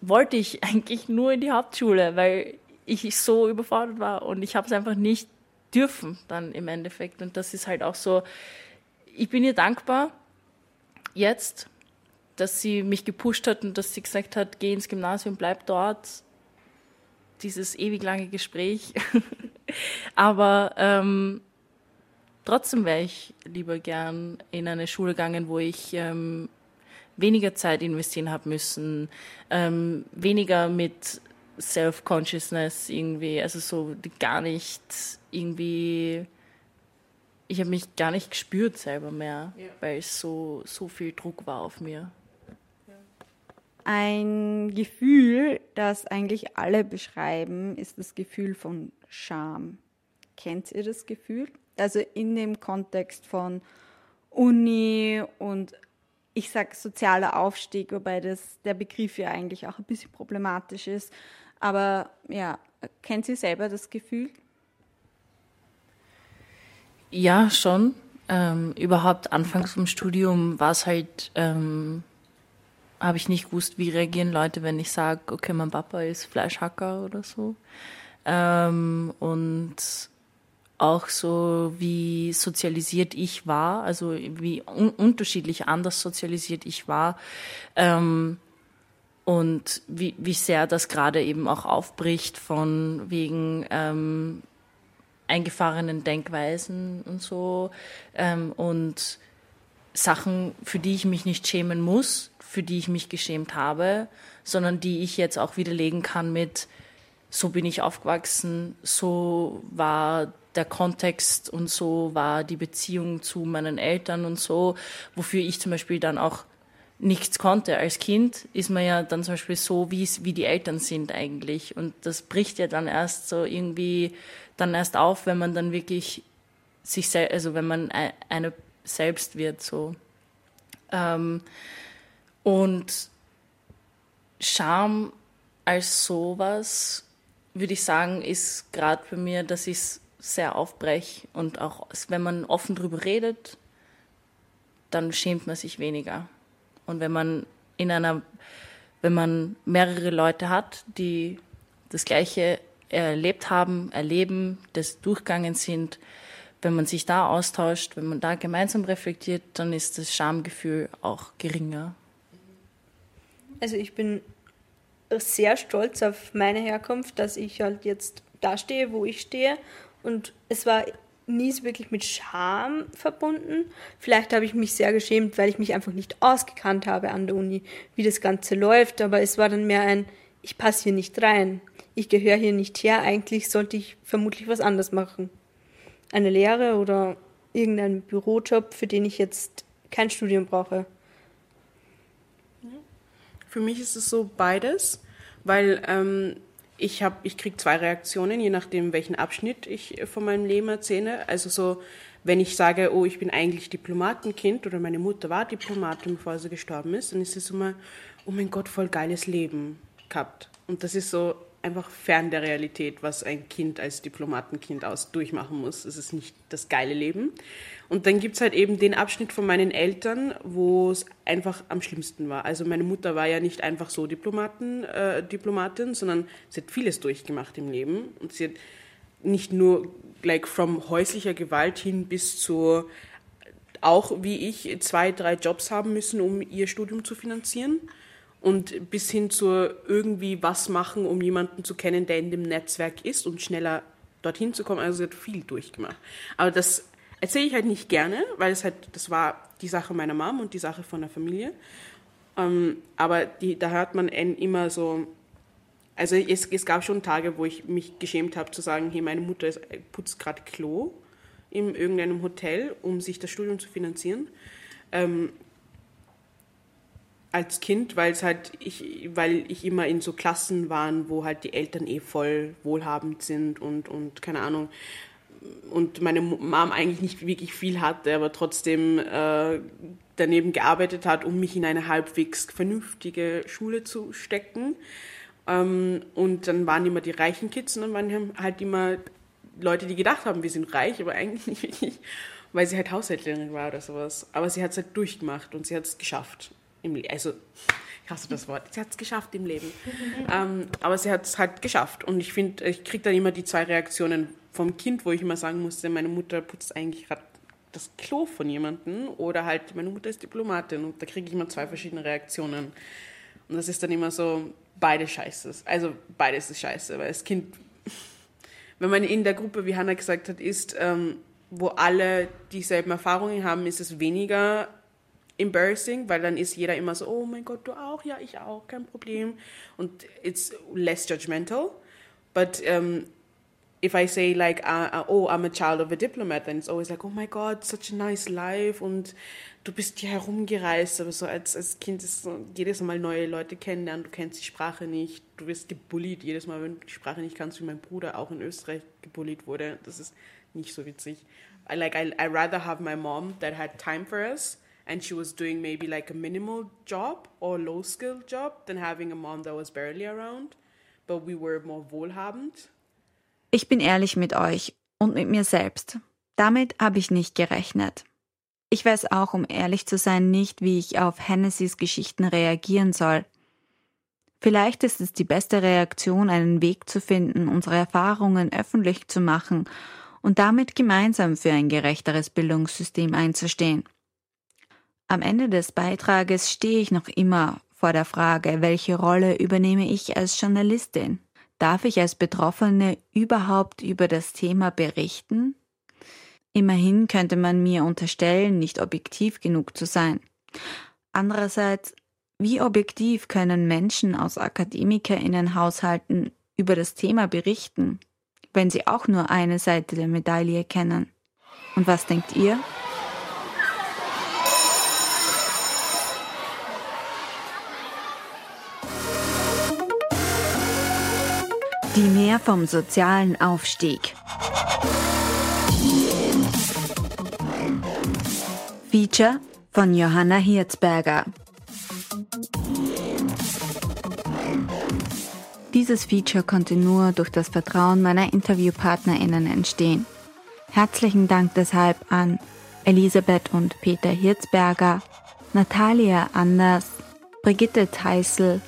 Speaker 4: wollte ich eigentlich nur in die Hauptschule, weil ich so überfordert war und ich habe es einfach nicht dürfen dann im Endeffekt. Und das ist halt auch so, ich bin ihr dankbar jetzt, dass sie mich gepusht hat und dass sie gesagt hat, geh ins Gymnasium, bleib dort. Dieses ewig lange Gespräch. Aber ähm, Trotzdem wäre ich lieber gern in eine Schule gegangen, wo ich ähm, weniger Zeit investieren habe müssen, ähm, weniger mit Self-Consciousness irgendwie, also so gar nicht irgendwie, ich habe mich gar nicht gespürt selber mehr, ja. weil es so, so viel Druck war auf mir.
Speaker 10: Ein Gefühl, das eigentlich alle beschreiben, ist das Gefühl von Scham. Kennt ihr das Gefühl? Also in dem Kontext von Uni und ich sage sozialer Aufstieg, wobei das, der Begriff ja eigentlich auch ein bisschen problematisch ist. Aber ja, kennt Sie selber das Gefühl?
Speaker 4: Ja, schon. Ähm, überhaupt anfangs vom Studium war es halt, ähm, habe ich nicht gewusst, wie reagieren Leute, wenn ich sage, okay, mein Papa ist Fleischhacker oder so. Ähm, und auch so, wie sozialisiert ich war, also wie un unterschiedlich anders sozialisiert ich war ähm, und wie, wie sehr das gerade eben auch aufbricht von wegen, ähm, eingefahrenen Denkweisen und so ähm, und Sachen, für die ich mich nicht schämen muss, für die ich mich geschämt habe, sondern die ich jetzt auch widerlegen kann mit, so bin ich aufgewachsen, so war der Kontext und so war die Beziehung zu meinen Eltern und so, wofür ich zum Beispiel dann auch nichts konnte. Als Kind ist man ja dann zum Beispiel so, wie es, wie die Eltern sind eigentlich. Und das bricht ja dann erst so irgendwie dann erst auf, wenn man dann wirklich sich selbst, also wenn man eine selbst wird, so. Ähm, und Scham als sowas, würde ich sagen, ist gerade bei mir, dass ich es sehr aufbreche und auch wenn man offen drüber redet, dann schämt man sich weniger. Und wenn man in einer, wenn man mehrere Leute hat, die das Gleiche erlebt haben, erleben, das durchgangen sind, wenn man sich da austauscht, wenn man da gemeinsam reflektiert, dann ist das Schamgefühl auch geringer.
Speaker 12: Also ich bin sehr stolz auf meine Herkunft, dass ich halt jetzt da stehe, wo ich stehe. Und es war nie so wirklich mit Scham verbunden. Vielleicht habe ich mich sehr geschämt, weil ich mich einfach nicht ausgekannt habe an der Uni, wie das Ganze läuft. Aber es war dann mehr ein, ich passe hier nicht rein. Ich gehöre hier nicht her. Eigentlich sollte ich vermutlich was anderes machen. Eine Lehre oder irgendeinen Bürojob, für den ich jetzt kein Studium brauche.
Speaker 3: Für mich ist es so beides, weil ähm, ich habe, ich kriege zwei Reaktionen, je nachdem, welchen Abschnitt ich von meinem Leben erzähle. Also so, wenn ich sage, oh, ich bin eigentlich Diplomatenkind oder meine Mutter war Diplomatin, bevor sie gestorben ist, dann ist es immer, oh mein Gott, voll geiles Leben gehabt. Und das ist so einfach fern der Realität, was ein Kind als Diplomatenkind aus durchmachen muss. Es ist nicht das geile Leben. Und dann gibt es halt eben den Abschnitt von meinen Eltern, wo es einfach am schlimmsten war. Also meine Mutter war ja nicht einfach so Diplomaten, äh, Diplomatin, sondern sie hat vieles durchgemacht im Leben. Und sie hat nicht nur like from häuslicher Gewalt hin bis zu auch wie ich zwei, drei Jobs haben müssen, um ihr Studium zu finanzieren und bis hin zu irgendwie was machen, um jemanden zu kennen, der in dem Netzwerk ist und schneller dorthin zu kommen. Also sie hat viel durchgemacht. Aber das erzähle ich halt nicht gerne, weil es halt, das war die Sache meiner Mom und die Sache von der Familie. Ähm, aber die, da hört man immer so, also es, es gab schon Tage, wo ich mich geschämt habe zu sagen, hey, meine Mutter ist, putzt gerade Klo in irgendeinem Hotel, um sich das Studium zu finanzieren. Ähm, als Kind, weil es halt ich, weil ich immer in so Klassen waren, wo halt die Eltern eh voll wohlhabend sind und und keine Ahnung und meine Mom eigentlich nicht wirklich viel hatte, aber trotzdem äh, daneben gearbeitet hat, um mich in eine halbwegs vernünftige Schule zu stecken. Ähm, und dann waren immer die reichen Kids und dann waren halt immer Leute, die gedacht haben, wir sind reich, aber eigentlich nicht wirklich, weil sie halt Haushälterin war oder sowas. Aber sie hat es halt durchgemacht und sie hat es geschafft im. Also, ich hasse das Wort. Sie hat es geschafft im Leben. ähm, aber sie hat es halt geschafft. Und ich finde, ich kriege dann immer die zwei Reaktionen vom Kind, wo ich immer sagen musste, meine Mutter putzt eigentlich gerade das Klo von jemandem oder halt meine Mutter ist Diplomatin und da kriege ich immer zwei verschiedene Reaktionen. Und das ist dann immer so, beide scheiße. Also beides ist scheiße, weil das Kind, wenn man in der Gruppe, wie Hannah gesagt hat, ist, ähm, wo alle dieselben Erfahrungen haben, ist es weniger embarrassing, weil dann ist jeder immer so, oh mein Gott, du auch, ja, ich auch, kein Problem. Und it's less judgmental. But um, if I say like, uh, uh, oh, I'm a child of a diplomat, then it's always like, oh my God, such a nice life und du bist hier herumgereist, aber so als, als Kind ist so, jedes Mal neue Leute kennenlernen, du kennst die Sprache nicht, du wirst gebullied jedes Mal, wenn du die Sprache nicht kannst, wie mein Bruder auch in Österreich gebullied wurde. Das ist nicht so witzig. I like, I, I rather have my mom that had time for us and she was doing maybe like a minimal job or low skill job than having a mom that was barely around. But we were more wohlhabend.
Speaker 7: Ich bin ehrlich mit euch und mit mir selbst. Damit habe ich nicht gerechnet. Ich weiß auch, um ehrlich zu sein, nicht, wie ich auf Hennessy's Geschichten reagieren soll. Vielleicht ist es die beste Reaktion, einen Weg zu finden, unsere Erfahrungen öffentlich zu machen und damit gemeinsam für ein gerechteres Bildungssystem einzustehen. Am Ende des Beitrages stehe ich noch immer vor der Frage, welche Rolle übernehme ich als Journalistin? Darf ich als Betroffene überhaupt über das Thema berichten? Immerhin könnte man mir unterstellen, nicht objektiv genug zu sein. Andererseits, wie objektiv können Menschen aus Akademikerinnenhaushalten über das Thema berichten, wenn sie auch nur eine Seite der Medaille kennen? Und was denkt ihr? Die mehr vom sozialen Aufstieg. Feature von Johanna Hirzberger. Dieses Feature konnte nur durch das Vertrauen meiner InterviewpartnerInnen entstehen. Herzlichen Dank deshalb an Elisabeth und Peter Hirzberger, Natalia Anders, Brigitte Teissel,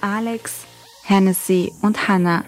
Speaker 7: Alex Hennessy und Hannah.